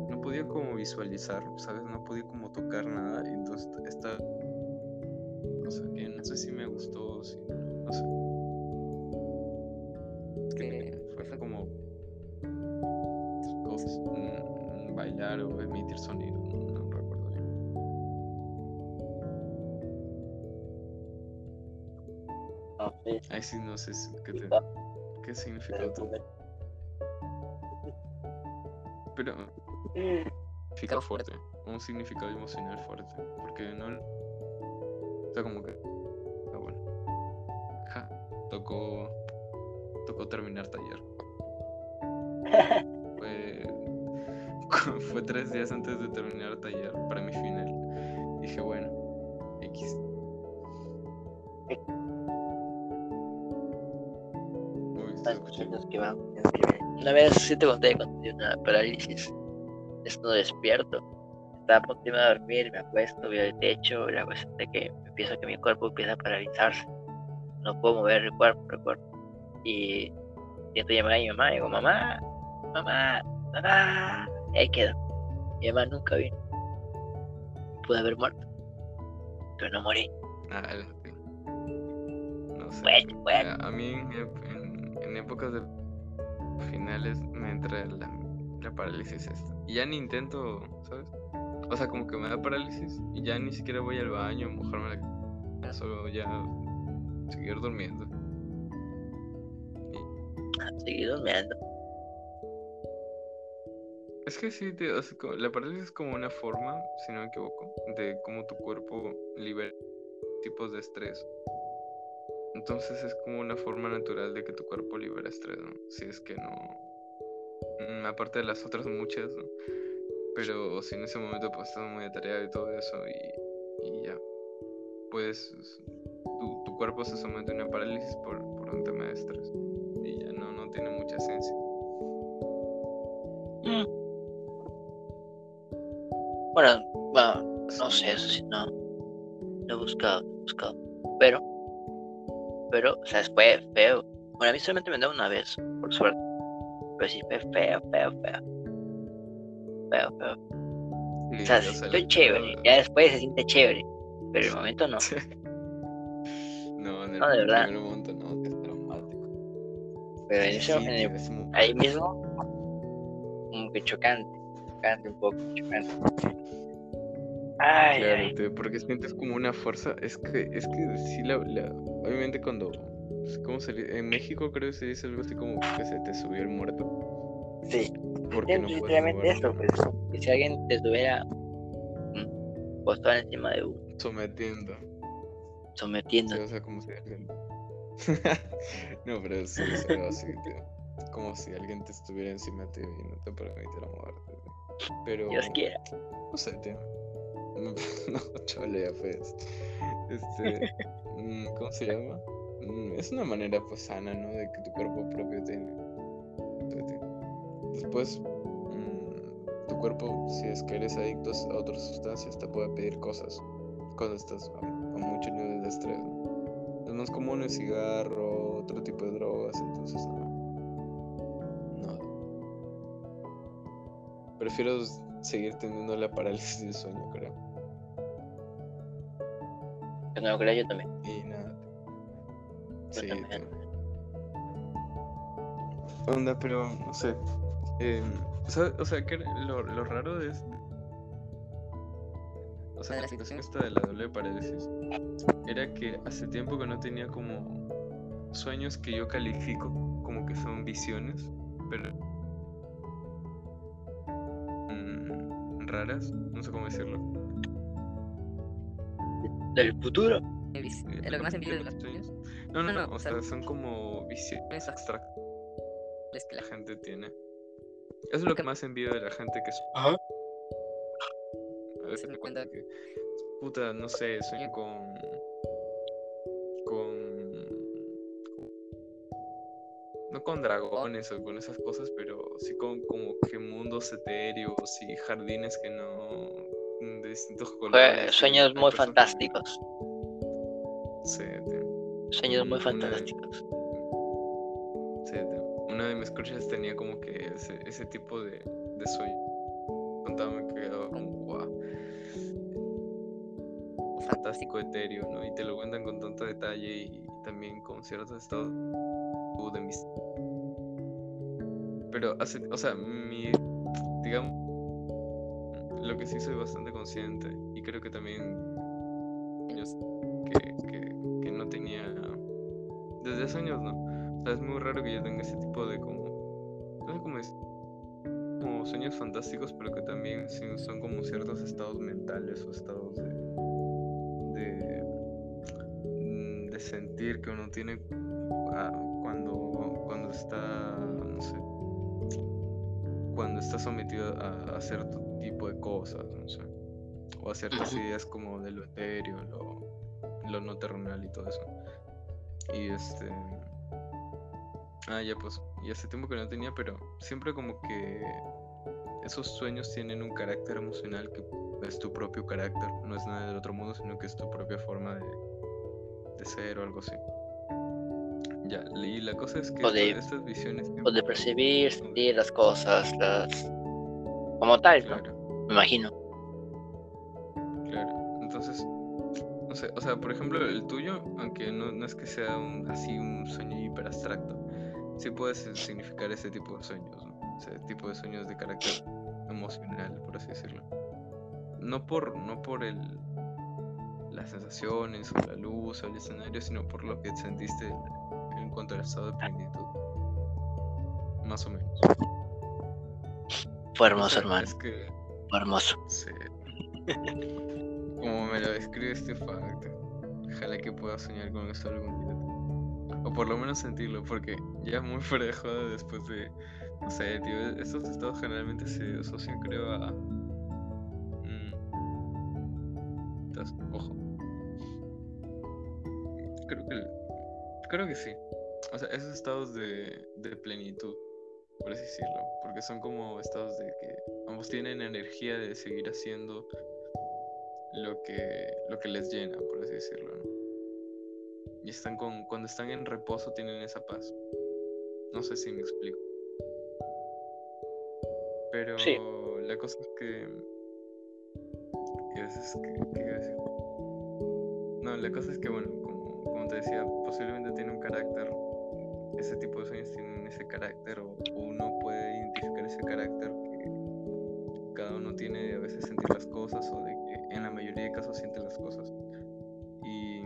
No podía como visualizar, ¿sabes? No podía como tocar nada. Y entonces está. No sé, que no sé si me gustó o si no. No sé. Sonido. No, no recuerdo bien. Ahí sí no sé qué, te- qué significado. Pero significado fuerte, un significado emocional fuerte, porque no, o sea, como que, ah, bueno, ja, tocó, tocó terminar taller. fue tres días antes de terminar taller para mi final. Dije, bueno, X. Una vez sí te conté cuando tuve una parálisis. Estando despierto. estaba a punto de irme a dormir, me acuesto, veo el techo, la cuestión de que empiezo que mi cuerpo empieza a paralizarse. No puedo mover el cuerpo, el cuerpo. Y siento llamar a mi mamá, y digo, mamá, mamá, mamá. Y ahí quedo. Mi mamá nunca vino. Pude haber muerto. Pero no morí. Ah. No sé. Bueno, bueno. A mí en, épocas de finales me entra la, la parálisis esta. Y ya ni intento, ¿sabes? O sea, como que me da parálisis y ya ni siquiera voy al baño, mojarme la cara, solo ya seguir durmiendo. Seguí durmiendo. Es que sí, te- la parálisis es como una forma, si no me equivoco, de cómo tu cuerpo libera tipos de estrés. Entonces es como una forma natural de que tu cuerpo libera estrés, ¿no? Si es que no... mm, aparte de las otras muchas, ¿no? Pero si en ese momento pues estás muy atareado y todo eso y, y ya, pues tu, tu cuerpo se somete a una parálisis por, por un tema de estrés. Y ya no, no tiene mucha esencia. Bueno, bueno, no sé, eso sí, no. No he buscado, no he buscado. Pero, pero, o sea, fue feo. Bueno, a mí solamente me dio una vez, por suerte. Pero sí fue feo, feo, feo. Feo, feo. Sí, O sea, o sea, estoy chévere. Ya después se siente chévere. Pero en el momento no. No, en el No, de verdad. primer momento no, que es traumático. Pero en Sí, ese, sí, en el- es muy- ahí mismo, como que chocante. Chocante un poco, chocante. Ay, Claro, ay. te- porque sientes como una fuerza. Es que, es que sí, la, la- obviamente cuando. ¿Cómo se le- En México creo que se dice algo así como que se te subió el muerto. Sí. Porque no Es puedes literalmente eso, ¿no? pues. Que si alguien te estuviera mm, postado encima de uno, Sometiendo. sometiendo. Sí, o sea, como si alguien. no, pero sí, es algo así. tío. Como si alguien te estuviera encima de ti y no te permitiera moverte. tío. Pero. Dios quiera. No sé, tío. No, chole, ya pues. Este. mm, ¿Cómo se llama? Mm, Es una manera pues sana, ¿no? De que tu cuerpo propio ti. Después, mm, tu cuerpo, si es que eres adicto a otras sustancias, te puede pedir cosas cuando estás a mucho nivel de estrés. ¿no? Es más común el cigarro, otro tipo de drogas, entonces no. No. Prefiero seguir teniendo la parálisis del sueño, creo. Que no lo creo yo también. Y nada. Yo Sí, también. tío. Onda, pero no sé. Eh, ¿sabe- o sea, que lo, lo raro de es. O sea, la situación. esta de la doble parálisis era que hace tiempo que no tenía como sueños que yo califico como que son visiones, pero raras, no sé cómo decirlo. Del futuro. Es lo que más envidio de los sueños-. No, no, No, no, no, o sea, sea, son como visiones es abstractas que la gente tiene. Eso es lo que más envidio de la gente que es Ajá. A veces me cuenta que, puta, no sé, sueño con. No con dragones o con esas cosas, pero sí con como que mundos etéreos y jardines que no. de distintos colores. sueños muy personas que- fantásticos. Sí, tío, Sueños muy Una- fantásticos. sí, tío. Una de mis crushes tenía como que ese, ese tipo de, de sueño. Contaba me quedaba como, wow. fantástico, etéreo, ¿no? Y te lo cuentan con tanto detalle y también con cierto estado de mis... Pero hace, o sea, mi, digamos, lo que sí soy bastante consciente y creo que también que, que, no tenía desde hace años, ¿no? O sea, es muy raro que yo tenga ese tipo de como, no sé cómo es, como sueños fantásticos, pero que también son como ciertos estados mentales o estados de, de, mm, de sentir que uno tiene está, no sé, cuando está sometido a, a cierto tipo de cosas, no sé, o a ciertas ideas como de lo etéreo, lo, lo no terrenal y todo eso. Y este. Ah, ya pues. Y hace tiempo que no tenía, pero siempre como que esos sueños tienen un carácter emocional que es tu propio carácter, no es nada del otro mundo, sino que es tu propia forma de, de ser o algo así. Ya, y la cosa es que O de- todas estas visiones... que- O de percibir, sentir las cosas, las. como tal, ¿no? Me imagino. Claro, entonces, no sé, o sea, por ejemplo, el tuyo, aunque no, no es que sea un, así un sueño hiper abstracto, sí puede significar ese tipo de sueños, ¿no? Ese tipo de sueños de carácter emocional, por así decirlo. No por, no por el, las sensaciones o la luz o el escenario, sino por lo que sentiste al estado de plenitud. Más o menos. Fue O hermoso, sea, hermano. Es que Fue hermoso. Sí. Como me lo describe este facto. Ojalá que pueda soñar con eso algún día. O por lo menos sentirlo, porque ya es muy fuera de joda después de. No sé, tío. Estos estados generalmente se asocian, creo, a. mm, entonces, ojo. Creo que. Creo que sí. O sea, esos estados de, de plenitud, por así decirlo. Porque son como estados de que ambos tienen energía de seguir haciendo lo que, lo que les llena, por así decirlo, ¿no? Y están con, cuando están en reposo tienen esa paz. No sé si me explico. Pero Sí. la cosa es que... ¿Qué es? ¿Qué, qué iba a decir? No, la cosa es que, bueno, como, como te decía, posiblemente tiene un carácter, ese tipo de sueños tienen ese carácter, o, uno puede identificar ese carácter que cada uno tiene de a veces sentir las cosas, o de que en la mayoría de casos siente las cosas. Y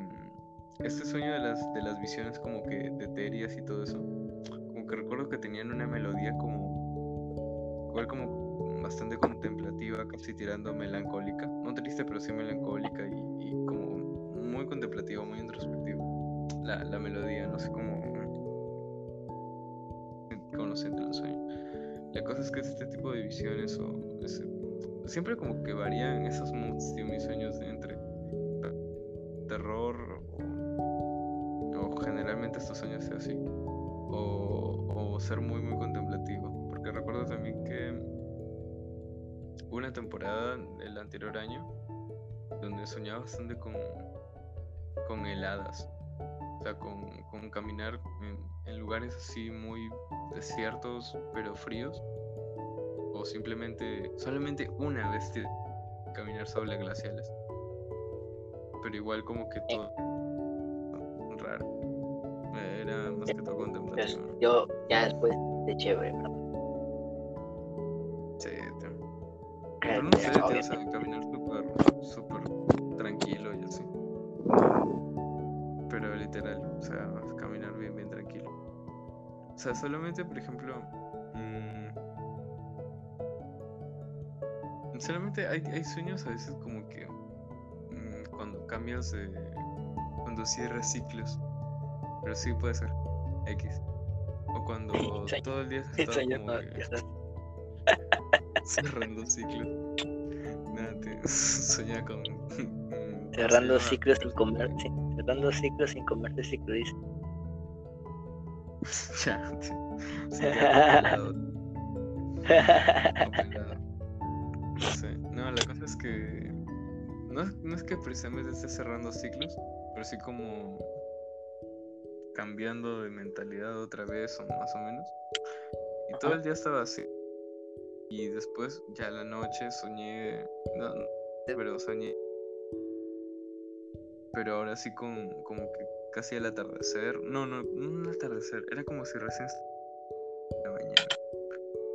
este sueño de las, de las visiones como que de etéreas y todo eso, como que recuerdo que tenían una melodía como, igual como bastante contemplativa, casi tirando melancólica, no triste, pero sí melancólica y, y como muy contemplativa, muy introspectiva. La, la melodía, no sé cómo, lo sienten los sueños. La cosa es que este tipo de visiones o siempre como que varían esos moods de mis sueños de entre terror o, o generalmente estos sueños sea así o, o ser muy muy contemplativo porque recuerdo también que una temporada el anterior año donde soñaba bastante con con heladas con, con caminar en, en lugares así muy desiertos pero fríos o simplemente solamente una vez te- caminar sobre glaciales. Pero igual como que todo raro. Era más que todo contemplativo ¿no? yo ya después de chévere, ¿verdad? Sí, Pero no sé, de- o sea, caminar sea, solamente, por ejemplo, mm, solamente hay, hay sueños a veces como que mm, cuando cambias de, cuando cierras ciclos, pero sí puede ser X. O cuando todo el día estado Sueño como que- Cerrando ciclos. Nada, te soñaba con. mm, ¿cómo se cerrando ciclos sin comer, sí, cerrando ciclos sin comerse ciclo, dice. Pelado. No sé. No, la cosa es que. No es, no es que precisamente esté cerrando ciclos, pero sí como. cambiando de mentalidad otra vez, o más o menos. Y todo el día estaba así. Y después, ya la noche, soñé. No, no, pero soñé. Pero ahora sí con como que casi al atardecer. No, no, no al atardecer. Era como si recién la mañana.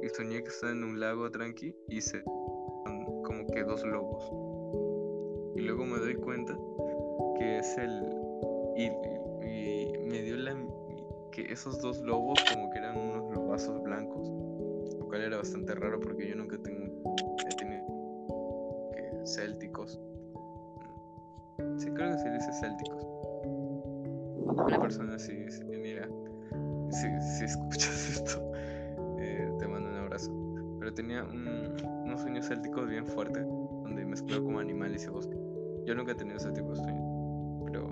Y soñé que estaba en un lago tranqui y se como que dos lobos. Y luego me doy cuenta que es el y me dio la que esos dos lobos como que eran unos lobazos blancos, lo cual era bastante raro porque yo nunca tengo he tenido que célticos. Sí, creo que se dice célticos. Una persona si, si mira, si, si escuchas esto, eh, te mando un abrazo. Pero tenía un- unos sueños célticos bien fuertes, donde mezcló como animales y bosque. Yo nunca he tenido ese tipo de sueños. Pero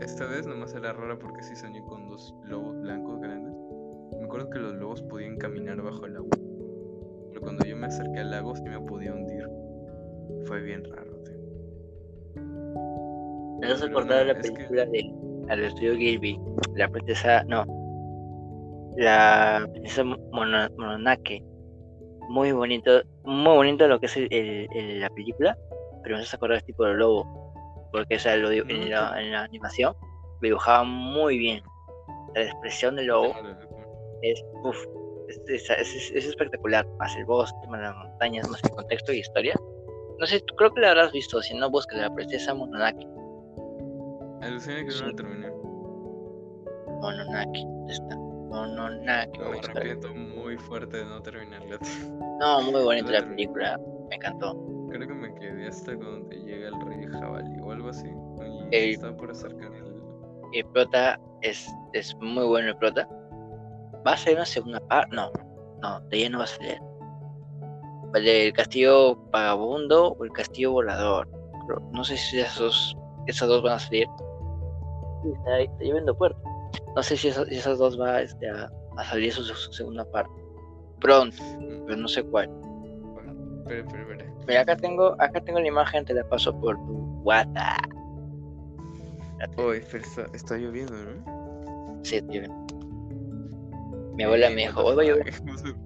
esta vez nomás era rara porque sí soñé con dos lobos blancos grandes. Me acuerdo que los lobos podían caminar bajo el agua. Pero cuando yo me acerqué al lago sí me podía hundir fue bien raro, tío. ¿No has Pero acordado no, la que- película de al estudio Gilby? La princesa, no. La princesa Mono- Mononoke. Muy bonito, muy bonito lo que es el, el- el- la película, pero me hace acordar tipo de lobo. Porque o sea, lo en, la, en la animación lo dibujaba muy bien. La expresión del lobo es, uf, es, es- es- es espectacular. Más el bosque, más las montañas, más el contexto y historia. No sé, creo que la habrás visto, si no, busca la princesa Mononoke. Alucina que no la terminé. ¿dónde está? Mononoke, Me arrepiento muy fuerte de no terminarla. No, muy bonita la película, me encantó. Creo que me quedé hasta cuando llega el rey jabalí o algo así. Y El- estaba por acercar el. El prota es, es muy bueno el prota. Va a ser una segunda parte, no, no, de ella no va a salir. Vale, el castillo vagabundo o el castillo volador. No sé si esos, esos dos van a salir. Está, está lloviendo fuerte. No sé si esos dos van este, a, a salir su, su segunda parte. Pronto, pero no sé cuál. Espera, espera, espera. Mira, acá tengo, acá tengo la imagen, te la paso por tu WhatsApp. Oh, está, está lloviendo, ¿no? Sí, tío. Mi abuela Eh, me dijo, hoy va a llover.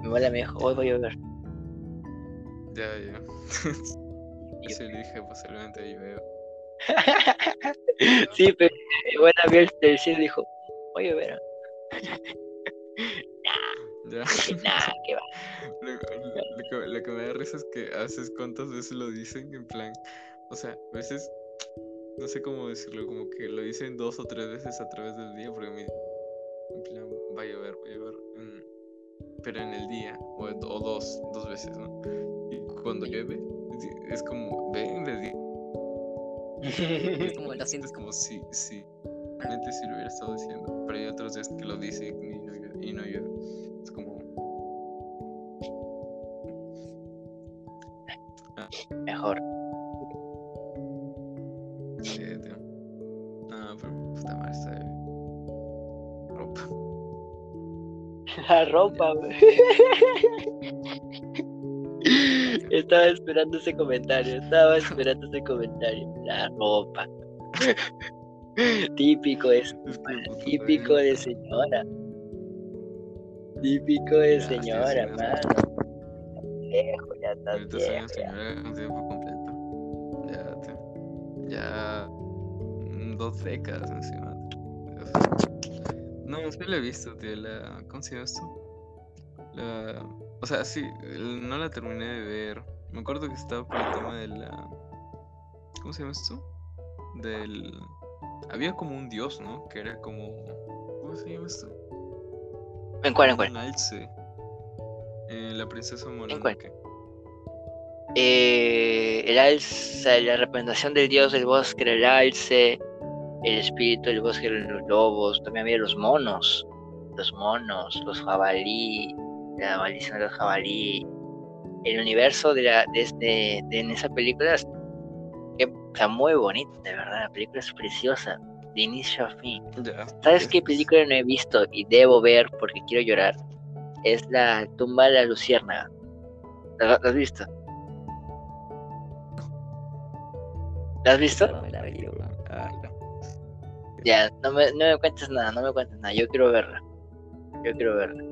Mi abuela me dijo, hoy va a llover. Ya, ya. Yo, Sí, le dije, posiblemente veo. sí, pero mi abuela vio el, el cielo dijo, voy a llover. Ya. Dije, nah, que va. Lo, lo- lo que, que me da risa es que a veces cuántas veces lo dicen en plan, o sea, a veces, no sé cómo decirlo, como que lo dicen dos o tres veces a través del día, porque me, en plan, va a llover, va a llover, mm, pero en el día, o, o dos, dos veces, ¿no? Y cuando llueve, es- es como, ven, les digo, Es como lo siento. es como si, si, realmente si lo hubiera estado diciendo, pero hay otros días que lo dicen y no y no es como... Mejor. Sí, tío. No, pero puta madre está de ropa. La ropa, güey. Estaba esperando ese comentario, estaba esperando ese comentario. La ropa. Típico es, típico de señora. Típico de señora, mano. Viejo, ya estás Ahorita soy viejo. una señora con tiempo completo. Ya, tío. Ya. Dos décadas encima. No, sí la he visto, tío. La... ¿Cómo se llama esto? La... O sea, sí, no la terminé de ver. Me acuerdo que estaba por el tema de la. ¿Cómo se llama esto? Del. Había como un dios, ¿no? Que era como. ¿Cómo se llama esto? ¿En cuál, en cuál? Alce. Eh, la princesa cuál? Mononoke. Eh, el alce, la representación del dios del bosque era el alce, el espíritu del bosque eran los lobos, también había los monos, los monos, los jabalí, la maldición de los jabalí. El universo de, la, de, este, de en esa película es- que, o sea, muy bonito, de verdad, la película es preciosa, de inicio a fin. ¿Sabes qué película no he visto y debo ver porque quiero llorar? Es la tumba de la luciérnaga. ¿La, la has visto? ¿La has visto? No, la película. Ah, no. Ya, no me, no me cuentes nada, no me cuentes nada. Yo quiero verla. Yo quiero verla.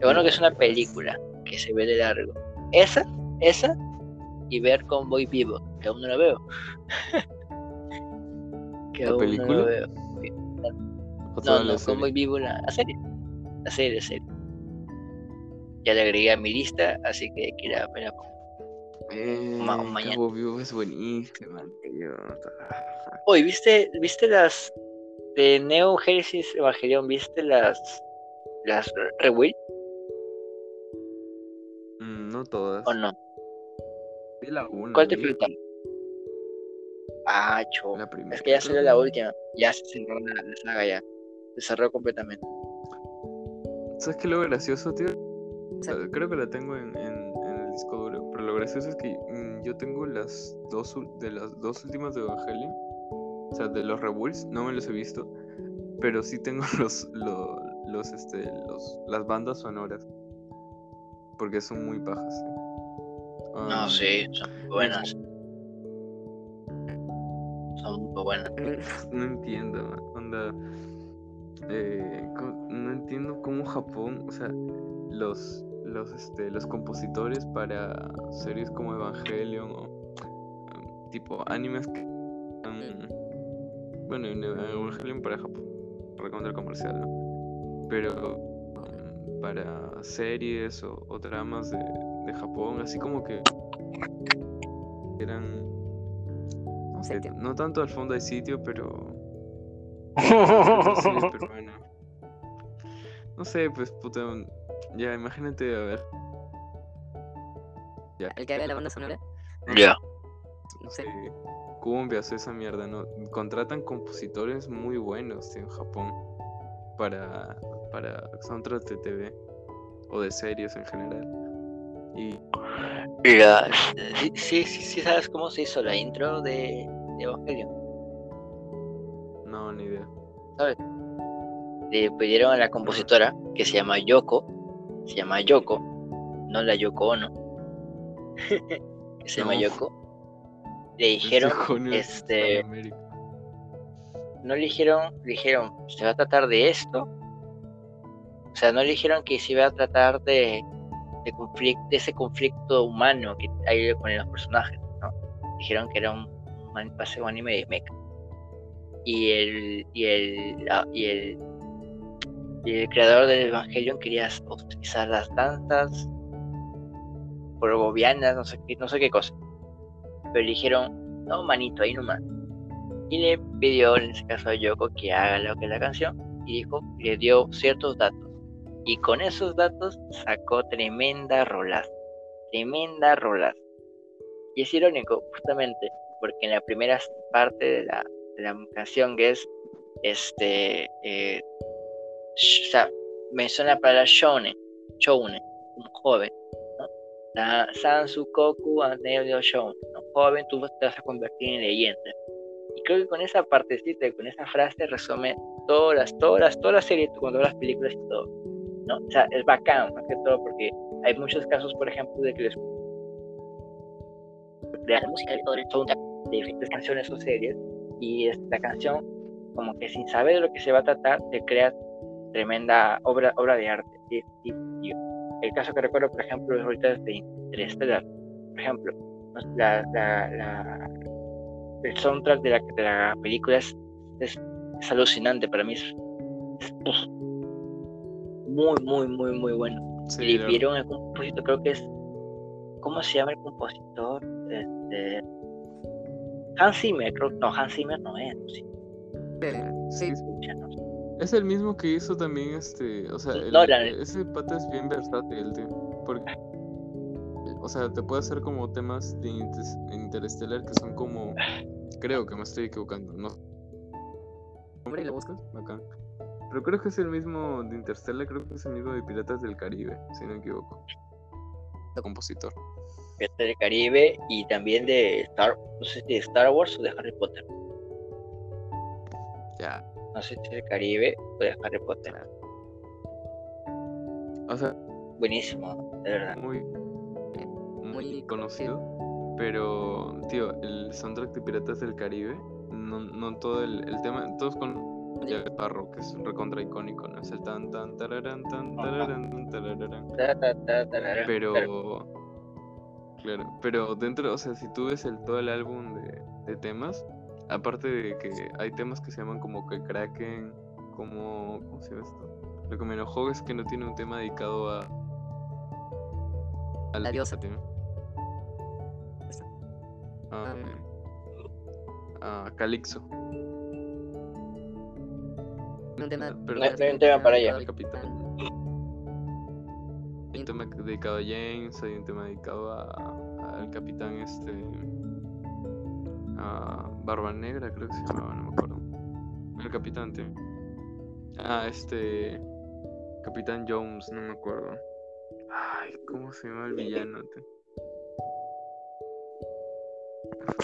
Lo bueno que es una película que se ve de largo. Esa, esa y ver Convoy Vivo, que aún no la veo. que ¿La aún no película? la veo. O toda No, la no. Convoy Vivo, la, la serie. La serie, la serie. Ya la agregué a mi lista, así que quiera verla. Eh, ma- mañana. Cabo Vivo es buenísima, tío. Oye, ¿viste, ¿viste las de Neo Genesis Evangelion? ¿Viste las las Rewill no todas. o no? Vi la una, ¿Cuál te vi falta? Ah, cho. La primera. Es que ya salió la última. Ya se cerró la, la saga ya. Se cerró completamente. ¿Sabes qué es lo gracioso, tío? O sea, Sí. creo que la tengo en, en, en el disco duro. Pero lo gracioso es que mm, yo tengo las dos de las dos últimas de Evangelion. O sea, de los Rebulls, no me los he visto. Pero sí tengo los, los, los, este, los, las bandas sonoras. Porque son muy bajas. No, Ah, sí, son muy buenas. Son muy buenas. No entiendo, man, onda. eh, no entiendo cómo Japón, o sea, los, los, este, los compositores para series como Evangelion o um, tipo animes que. um, bueno, en Evangelion para Japón, recontra comercial, ¿no? Pero um, para series o, o dramas de, de Japón, así como que eran No sé, no tanto al fondo hay sitio, pero. pero sí, pero bueno. No sé, pues puta. Ya, imagínate, a ver. Ya. El que haga la banda sonora, Ya. no sé. cumbias, esa mierda, ¿no? Contratan compositores muy buenos tío, en Japón para, para soundtracks de TV o de series en general. Y Mira, sí, sí, sí, sí sabes cómo se hizo la intro de, de Evangelion. no, ni idea. Le pidieron a la compositora, que se llama Yoko, se llama Yoko, no la Yoko Ono, que se llama No. Yoko. Le dijeron, este, no le dijeron, le dijeron, se va a tratar de esto. O sea, no le dijeron que se iba a tratar de, de, conflic- de ese conflicto humano que hay con los personajes, ¿no? Dijeron que era un, un anime de mecha. Y el, y el, y el, y el creador del Evangelion quería utilizar las danzas progovianas, no sé qué, no sé qué cosa. Pero le dijeron, no, manito, ahí nomás y le pidió en ese caso a Yoko que haga lo que es la canción y dijo le dio ciertos datos y con esos datos sacó tremenda rolas tremenda rolas y es irónico justamente porque en la primera parte de la, de la canción que es este eh, o sea, menciona la palabra shounen shounen un joven ¿no? La Sansu Koku Anebio Shounen un joven tú te vas a convertir en leyenda. Y creo que con esa partecita, con esa frase resume todas las, todas las, todas las series, cuando ves las películas y todo, ¿no? O sea, es bacán, más que todo, porque hay muchos casos, por ejemplo, de que les crean la música y todo el de diferentes canciones o series, y es- la canción, como que sin saber de lo que se va a tratar, te crea tremenda obra, obra de arte. Sí. El caso que recuerdo, por ejemplo, es ahorita de Interstellar. Por ejemplo, el soundtrack de la, de la película es, alucinante para mí. Es, muy, muy, muy, muy bueno. Sí, y pidieron al compositor, creo que es. ¿Cómo se llama el compositor? Este, Hans Zimmer, creo- no, Hans Zimmer no es. sí. Es el mismo que hizo también este, o sea, el- ese pata es bien versátil, tío, porque, o sea, te puede hacer como temas de Inter- Interstellar que son como, creo que me estoy equivocando, no hombre, lo busco. bacán, pero creo que es el mismo de Interstellar, creo que es el mismo de Piratas del Caribe, si no me equivoco, el compositor. Piratas del Caribe y también de Star, no sé si de Star Wars o de Harry Potter. Ya, No sé si del Caribe o de Harry Potter. o sea, Buenísimo, de verdad. muy, muy Muy conocido, pero, tío, el soundtrack de Piratas del Caribe, no, no todo el, el tema, todos con Ya el Sparrow, que es un recontra icónico, ¿no? Es el tan tan tararán tan tararán tan tararán. Pero claro, pero dentro, o sea, si tú ves el todo el álbum de, de temas, aparte de que hay temas que se llaman como que Kraken, como ¿cómo se llama esto? Lo que me enojó es que no tiene un tema dedicado a a La diosa. tío. A, Ah. a Calixto. Un tema, Pero No hay- no hay un tema para ella. al capitán. Hay un tema dedicado a James, hay un tema dedicado a, al capitán este a Barba Negra, creo que se llamaba, no me acuerdo. El capitán, tío. Ah, este Capitán Jones, no me acuerdo. Ay, ¿cómo se llama el villano? tío?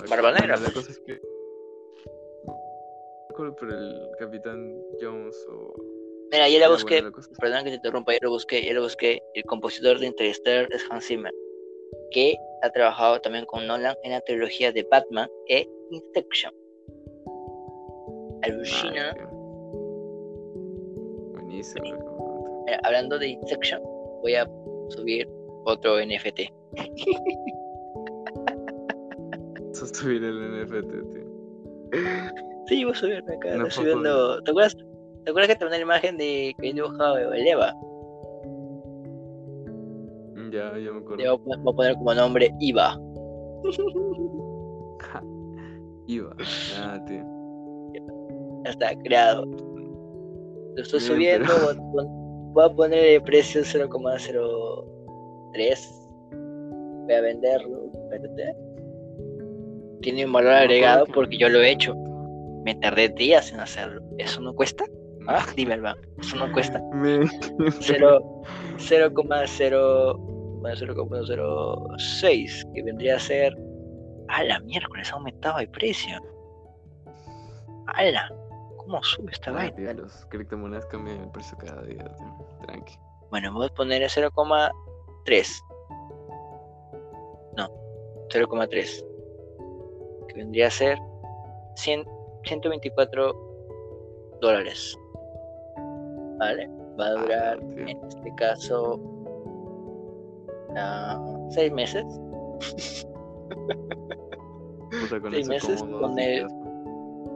Barba Negra, La cosa es que no acuerdo, pero el Capitán Jones o Mira, ya la busqué, perdón que te interrumpa, ya lo busqué, ya lo busqué. El compositor de Interstellar es Hans Zimmer. que ha trabajado también con Nolan en la trilogía de Batman e Inception. Alucina. Buenísimo. eh, hablando de Inception, voy a subir otro NFT. Subir el NFT, tío. Sí, voy a subir acá, foto subiendo. ¿Te acuerdas? ¿Te acuerdas que te mandé la imagen de que el Eva? Ya, ya me acuerdo. Le voy a poner- voy a poner como nombre Iva. Iba. Ah, tío. Ya está creado. Lo estoy Bien, subiendo, pero- voy a poner el precio 0,03. Voy a venderlo. Tiene un valor agregado que- porque yo lo he hecho. Me tardé días en hacerlo. ¿Eso no cuesta? Ah, dime, Alba. ¿Eso no cuesta? Me... Cero- 0,0 0,06 que vendría a ser a la miércoles ha aumentado el precio ¡Hala! ¿Cómo sube esta Ah, vaina? los criptomonedas cambian el precio cada día, tío. Tranqui. Bueno, voy a poner el 0,3 no 0,3 que vendría a ser 100 124 dólares vale va a Ah, durar en este caso 6 meses Puta, con Seis meses con el- días, pues.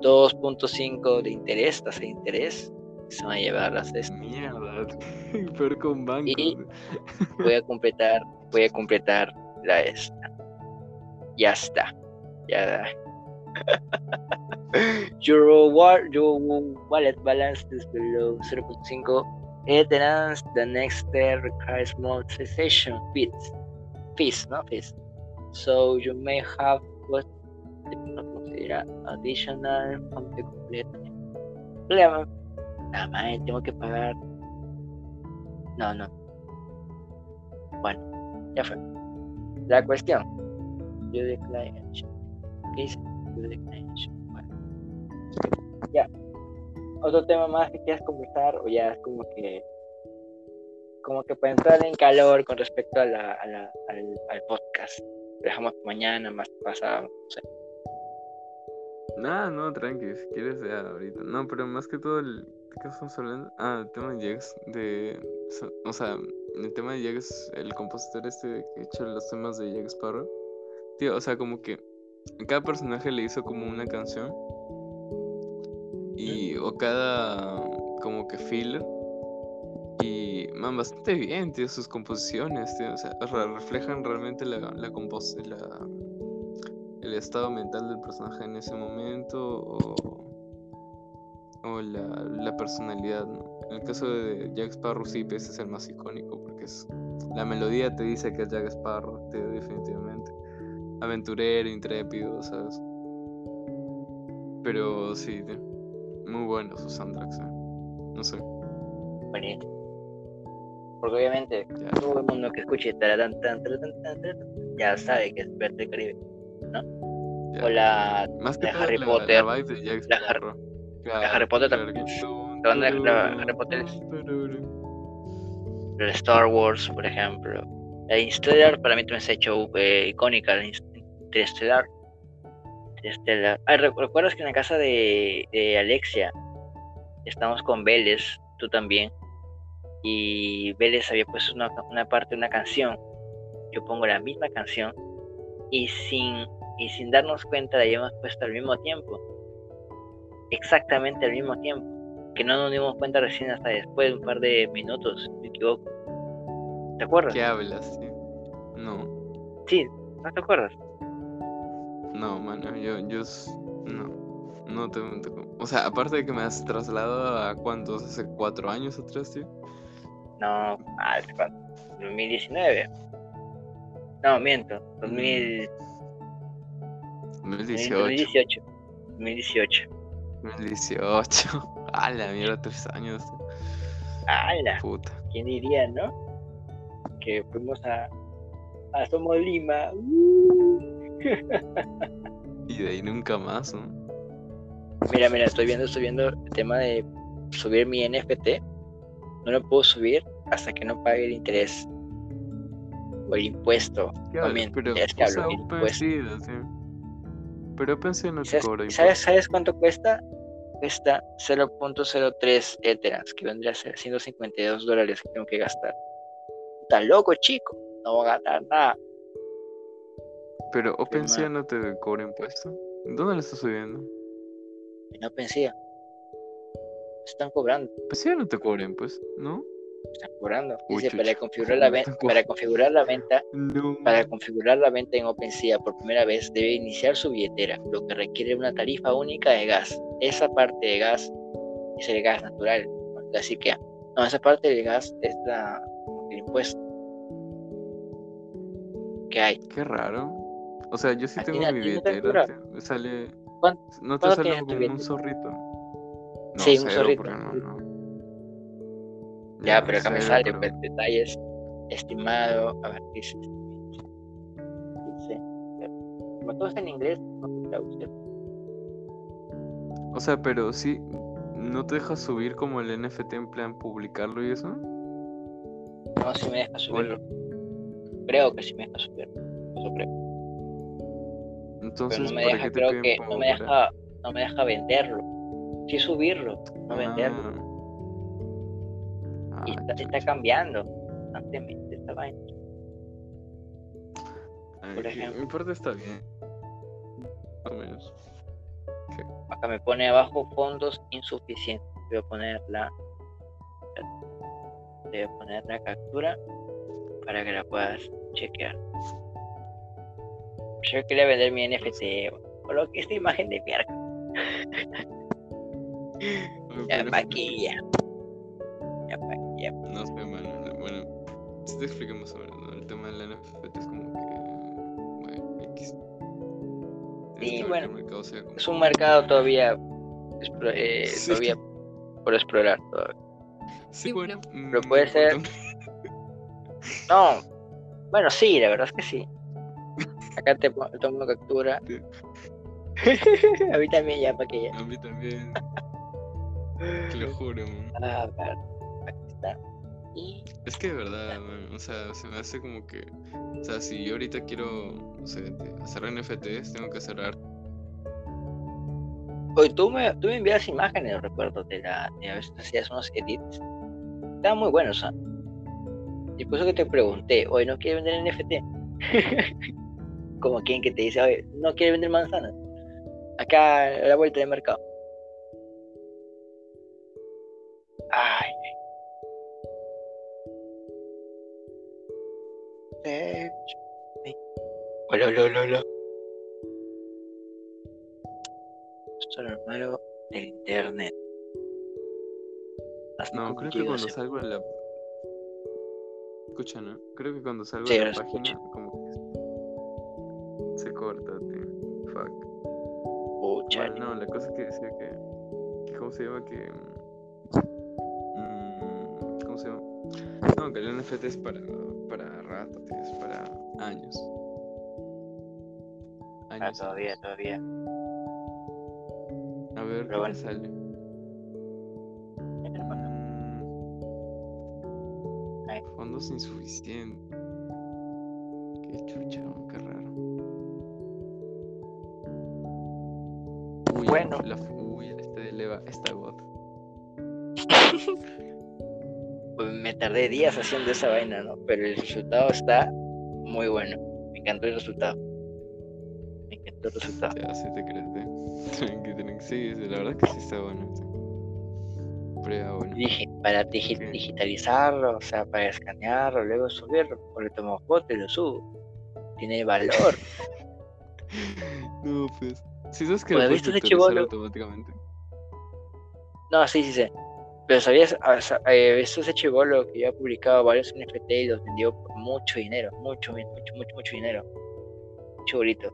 2.5 de interés, tasa de interés. Se van a llevar las de Mierda, tío. Peor con bancos. Y-. Voy a completar, voy a completar la esta. Ya está. Ya. Your, wa- your wallet balance is below 0.5. Maintenance the next step requires monetization fees. Fees, no fees. So you may have what additional fuente completa. Tengo que pagar. No, no. Bueno, ya fue. La cuestión. Yo decline. Ya. Otro tema más que quieras conversar o ya es como que como que para entrar en calor con respecto a la, a la- al, al podcast. Dejamos mañana, más pasado, no sé. No, tranqui, si quieres ya ahorita. No, pero más que todo, el... ¿de qué estamos hablando? Ah, el tema de Jax, de... O sea, el tema de Jax, el compositor este que ha hecho los temas de Jack Sparrow. Tío, o sea, como que cada personaje le hizo como una canción. Y, o cada, como que filler. Y, man, bastante bien, tío, sus composiciones, tío. O sea, re- reflejan realmente la, la, compos la el estado mental del personaje en ese momento o, o la, la personalidad, ¿no? En el caso de Jack Sparrow sí, pues es el más icónico porque es la melodía te dice que es Jack Sparrow, tío, definitivamente. Aventurero, intrépido, ¿sabes? Pero sí, tío, muy buenos sus soundtracks, ¿eh? No sé, Bonito. Porque obviamente todo el mundo que escuche taratán, tan, taratán, ya sabe que es Piratas del Caribe. ya. O la, Más que todo Harry la, Potter, la vibe de Jack la Har-. Claro, Harry Potter claro, también. La banda de la Harry Potter la Star Wars, por ejemplo. La Interstellar para mí también se ha hecho eh, icónica, la Interstellar. Interstellar. Ah, ¿recu- ¿recuerdas que en la casa de, de Alexia estamos con Vélez, tú también? Y Vélez había puesto una, una parte de una canción. Yo pongo la misma canción y sin, y sin darnos cuenta la habíamos puesto al mismo tiempo. Exactamente al mismo tiempo. Que no nos dimos cuenta recién hasta después de un par de minutos, si me equivoco. ¿Te acuerdas? ¿Qué hablas? No. Sí, ¿no te acuerdas? No, mano, yo, yo, no, no te, te- o sea, aparte de que me has trasladado a cuántos, hace cuatro años atrás, tío. No, ah, ¿hace cuánto? 2019. No, miento, 2000, 2018, 2018. 2018. 2018, a la mierda, tres años, tío. ¡Hala! puta. ¿Quién diría, no? Que fuimos a, a Somolima. ¡uh! Y de ahí nunca más, ¿no? Mira, mira, estoy viendo, estoy viendo el tema de subir mi NFT. No lo puedo subir hasta que no pague el interés. o el impuesto. Miento, Pero, es que hablo, el impuesto. Sí. Pero OpenSea no te ¿Sabes, cobra ¿sabes, sabes cuánto cuesta? Cuesta 0.03 Ethereum, que vendría a ser 152 dólares que tengo que gastar. Está loco, chico. No voy a gastar nada. Pero OpenSea no te cobra impuestos. ¿Dónde lo estás subiendo? Y no pensé. Están cobrando, OpenSea no te cobra impuestos, ¿no? están cobrando. Uy, Dice, para configurar la venta, para configurar la venta, No. para configurar la venta en OpenSea por primera vez debe iniciar su billetera, lo que requiere una tarifa única de gas. Esa parte de gas es el gas natural, así que no, esa parte del gas es la, el impuesto que hay. Qué raro. O sea, yo sí ¿A ti tengo no- mi no billetera. te- sale. ¿Cuán- ¿No te sale como un zorrito? No, Sí, un cero, zorrito, no, no. Ya, pero acá me sale pero- pues, detalles estimado. A ver, dice. Dice. Como todo está en inglés, no se traduce. O sea, pero sí. ¿No te deja subir como el NFT en plan publicarlo y eso? No, si me deja subirlo. Creo que sí me deja subirlo. Eso creo. Entonces, Pero no me ¿para deja, creo que no me deja, no me deja venderlo. Sí subirlo, no venderlo. Ah. Y está, Ah, está cambiando constantemente esta vaina. Por ejemplo. Mi parte está bien. O menos. Acá me pone abajo fondos insuficientes. Voy a poner la. Voy a poner la captura para que la puedas chequear. Yo quería vender mi NFT. Coloqué esta imagen de mierda. Ya maquilla. Ya maquilla. No sé, mano. Bueno, si te explico más o menos, ¿no? El tema del NFT es como que. Bueno, X. Sí, que que bueno, el mercado sea como- Es un mercado todavía. eh, Sí. todavía por explorar. todavía. Sí, bueno. Pero mm, puede ser-. No, bueno, sí, la verdad es que sí. Acá te tomo captura. Sí. A mí también ya, para que ya. A mí también. Te lo juro, man. A ver, aquí está. Y Es que de verdad, man, o sea, se me hace como que, o sea, si yo ahorita quiero, no sé, de- hacer NFTs, tengo que cerrar. Oye, tú me, tú me envías imágenes, recuerdo, de la. De a veces hacías unos edits. Estaban muy buenos, ¿ah? Y por eso que te pregunté, oye, ¿no quieres vender NFT? Como quien que te dice, oye, ¿no quieres vender manzanas? Acá a la vuelta del mercado. Ay. Hola, hola, hola, hola. Esto es lo malo del internet. Así No, creo que cuando salgo en la... Escucha, ¿no? Creo que cuando salgo Sí, en la página, escucho. como que se corta, tío. Fuck. Pucha, Bueno, no, la cosa es que decía que, que ¿cómo se llama? Que... mm, ¿Cómo se llama? No, que el NFT es para, para rato, tío, es para años. Ah, Años. todavía, años. todavía. A ver, Pero ¿qué bueno. sale? Mm. Fondos insuficientes. Qué chucha, qué raro. La, uy, este eleva, esta bot. Pues me tardé días haciendo esa vaina, ¿no? Pero el resultado está muy bueno. Me encantó el resultado. Me encantó el resultado. Ya, sí te crees, ¿eh? Sí, la verdad que sí está bueno. bueno. Dije, para digi- Sí. digitalizarlo, o sea, para escanearlo, luego subirlo, o le tomo foto y lo subo. Tiene valor. No, pues. Si sabes que lo ¿viste automáticamente. No, sí, sí, sí. Pero sabías, sa- eh, esto ese chivolo que ya ha publicado varios NFT y los vendió por mucho dinero, mucho, mucho, mucho, mucho dinero. Chibolito.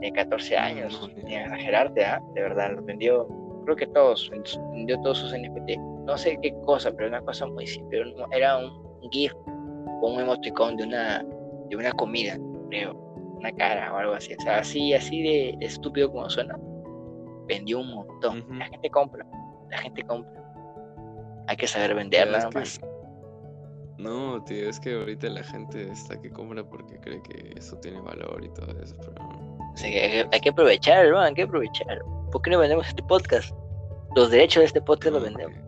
De 14 años, no, ni- exagerarte, ¿ah? De verdad, los vendió, creo que todos, vendió todos sus NFT. No sé qué cosa, pero una cosa muy simple. era un- GIF con un emoticón de una, de una comida, creo. Una cara o algo así. O sea, así, así de, de estúpido como suena. Vendió un montón. La gente compra. La gente compra. Hay que saber vender que-. No, tío, es que ahorita la gente está que compra porque cree que eso tiene valor y todo eso, pero. O sea, que hay, que- aprovechar, hermano, hay que aprovechar. ¿Por qué no vendemos este podcast? Los derechos de este podcast los No, vendemos.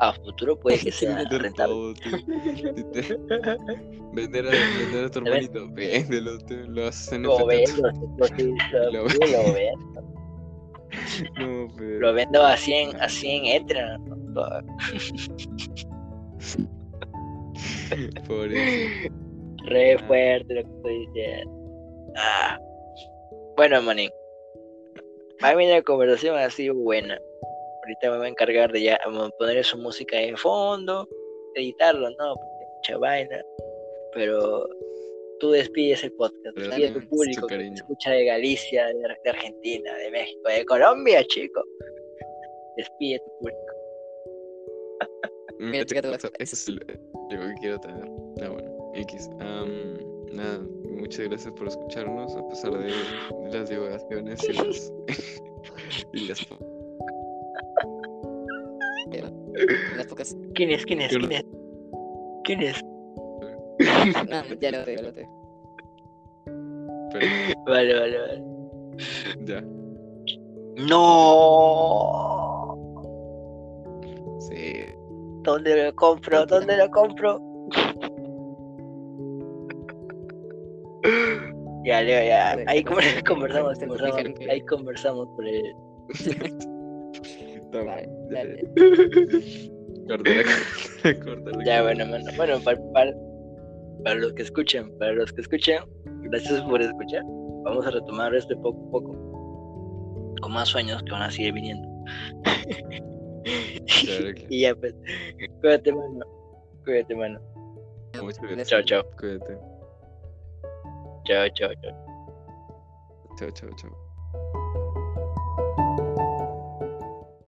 A futuro puede que sea rentable. Vender a, vender a tu A hermanito, véndelo, lo haces en Lo vendo, lo, vendo. No, pero... Lo vendo a 100, a 100 Ethereum. ¿no? Por eso. Re fuerte lo que estoy diciendo. Ah. Bueno, manín. Para mí la conversación ha sido buena. Ahorita me voy a encargar de ya poner su música en fondo, editarlo, ¿no? Porque hay mucha vaina. Pero tú despides el podcast, Pero despide a tu público que escucha de Galicia, de, de Argentina, de México, de Colombia, chico. Despide a tu público. Mira, Mira, las- Ese es lo que quiero tener. Ah, bueno, X. Nada, muchas gracias por escucharnos a pesar de, de las divagaciones y las. y las Las pocas. ¿Quién es? ¿Quién es? ¿Quién es? ¿Quién es? No, ya lo ya lo pero Vale, vale, vale. ya. No. Sí. ¿Dónde lo compro? ¿Dónde lo compro? Ya, Leo, ya. Ahí conversamos, conversamos. Ahí conversamos por el. Toma, dale. Ya, bueno, mano. Bueno, para, para, para los que escuchan, para los que escuchan, gracias por escuchar. Vamos a retomar esto poco a poco. Con más sueños que van a seguir viniendo. Claro que- y ya, pues. Cuídate, mano. Cuídate, mano. Muchas gracias. Chao, chao. Cuídate. Chao, chao, chao. Chao, chao, chao.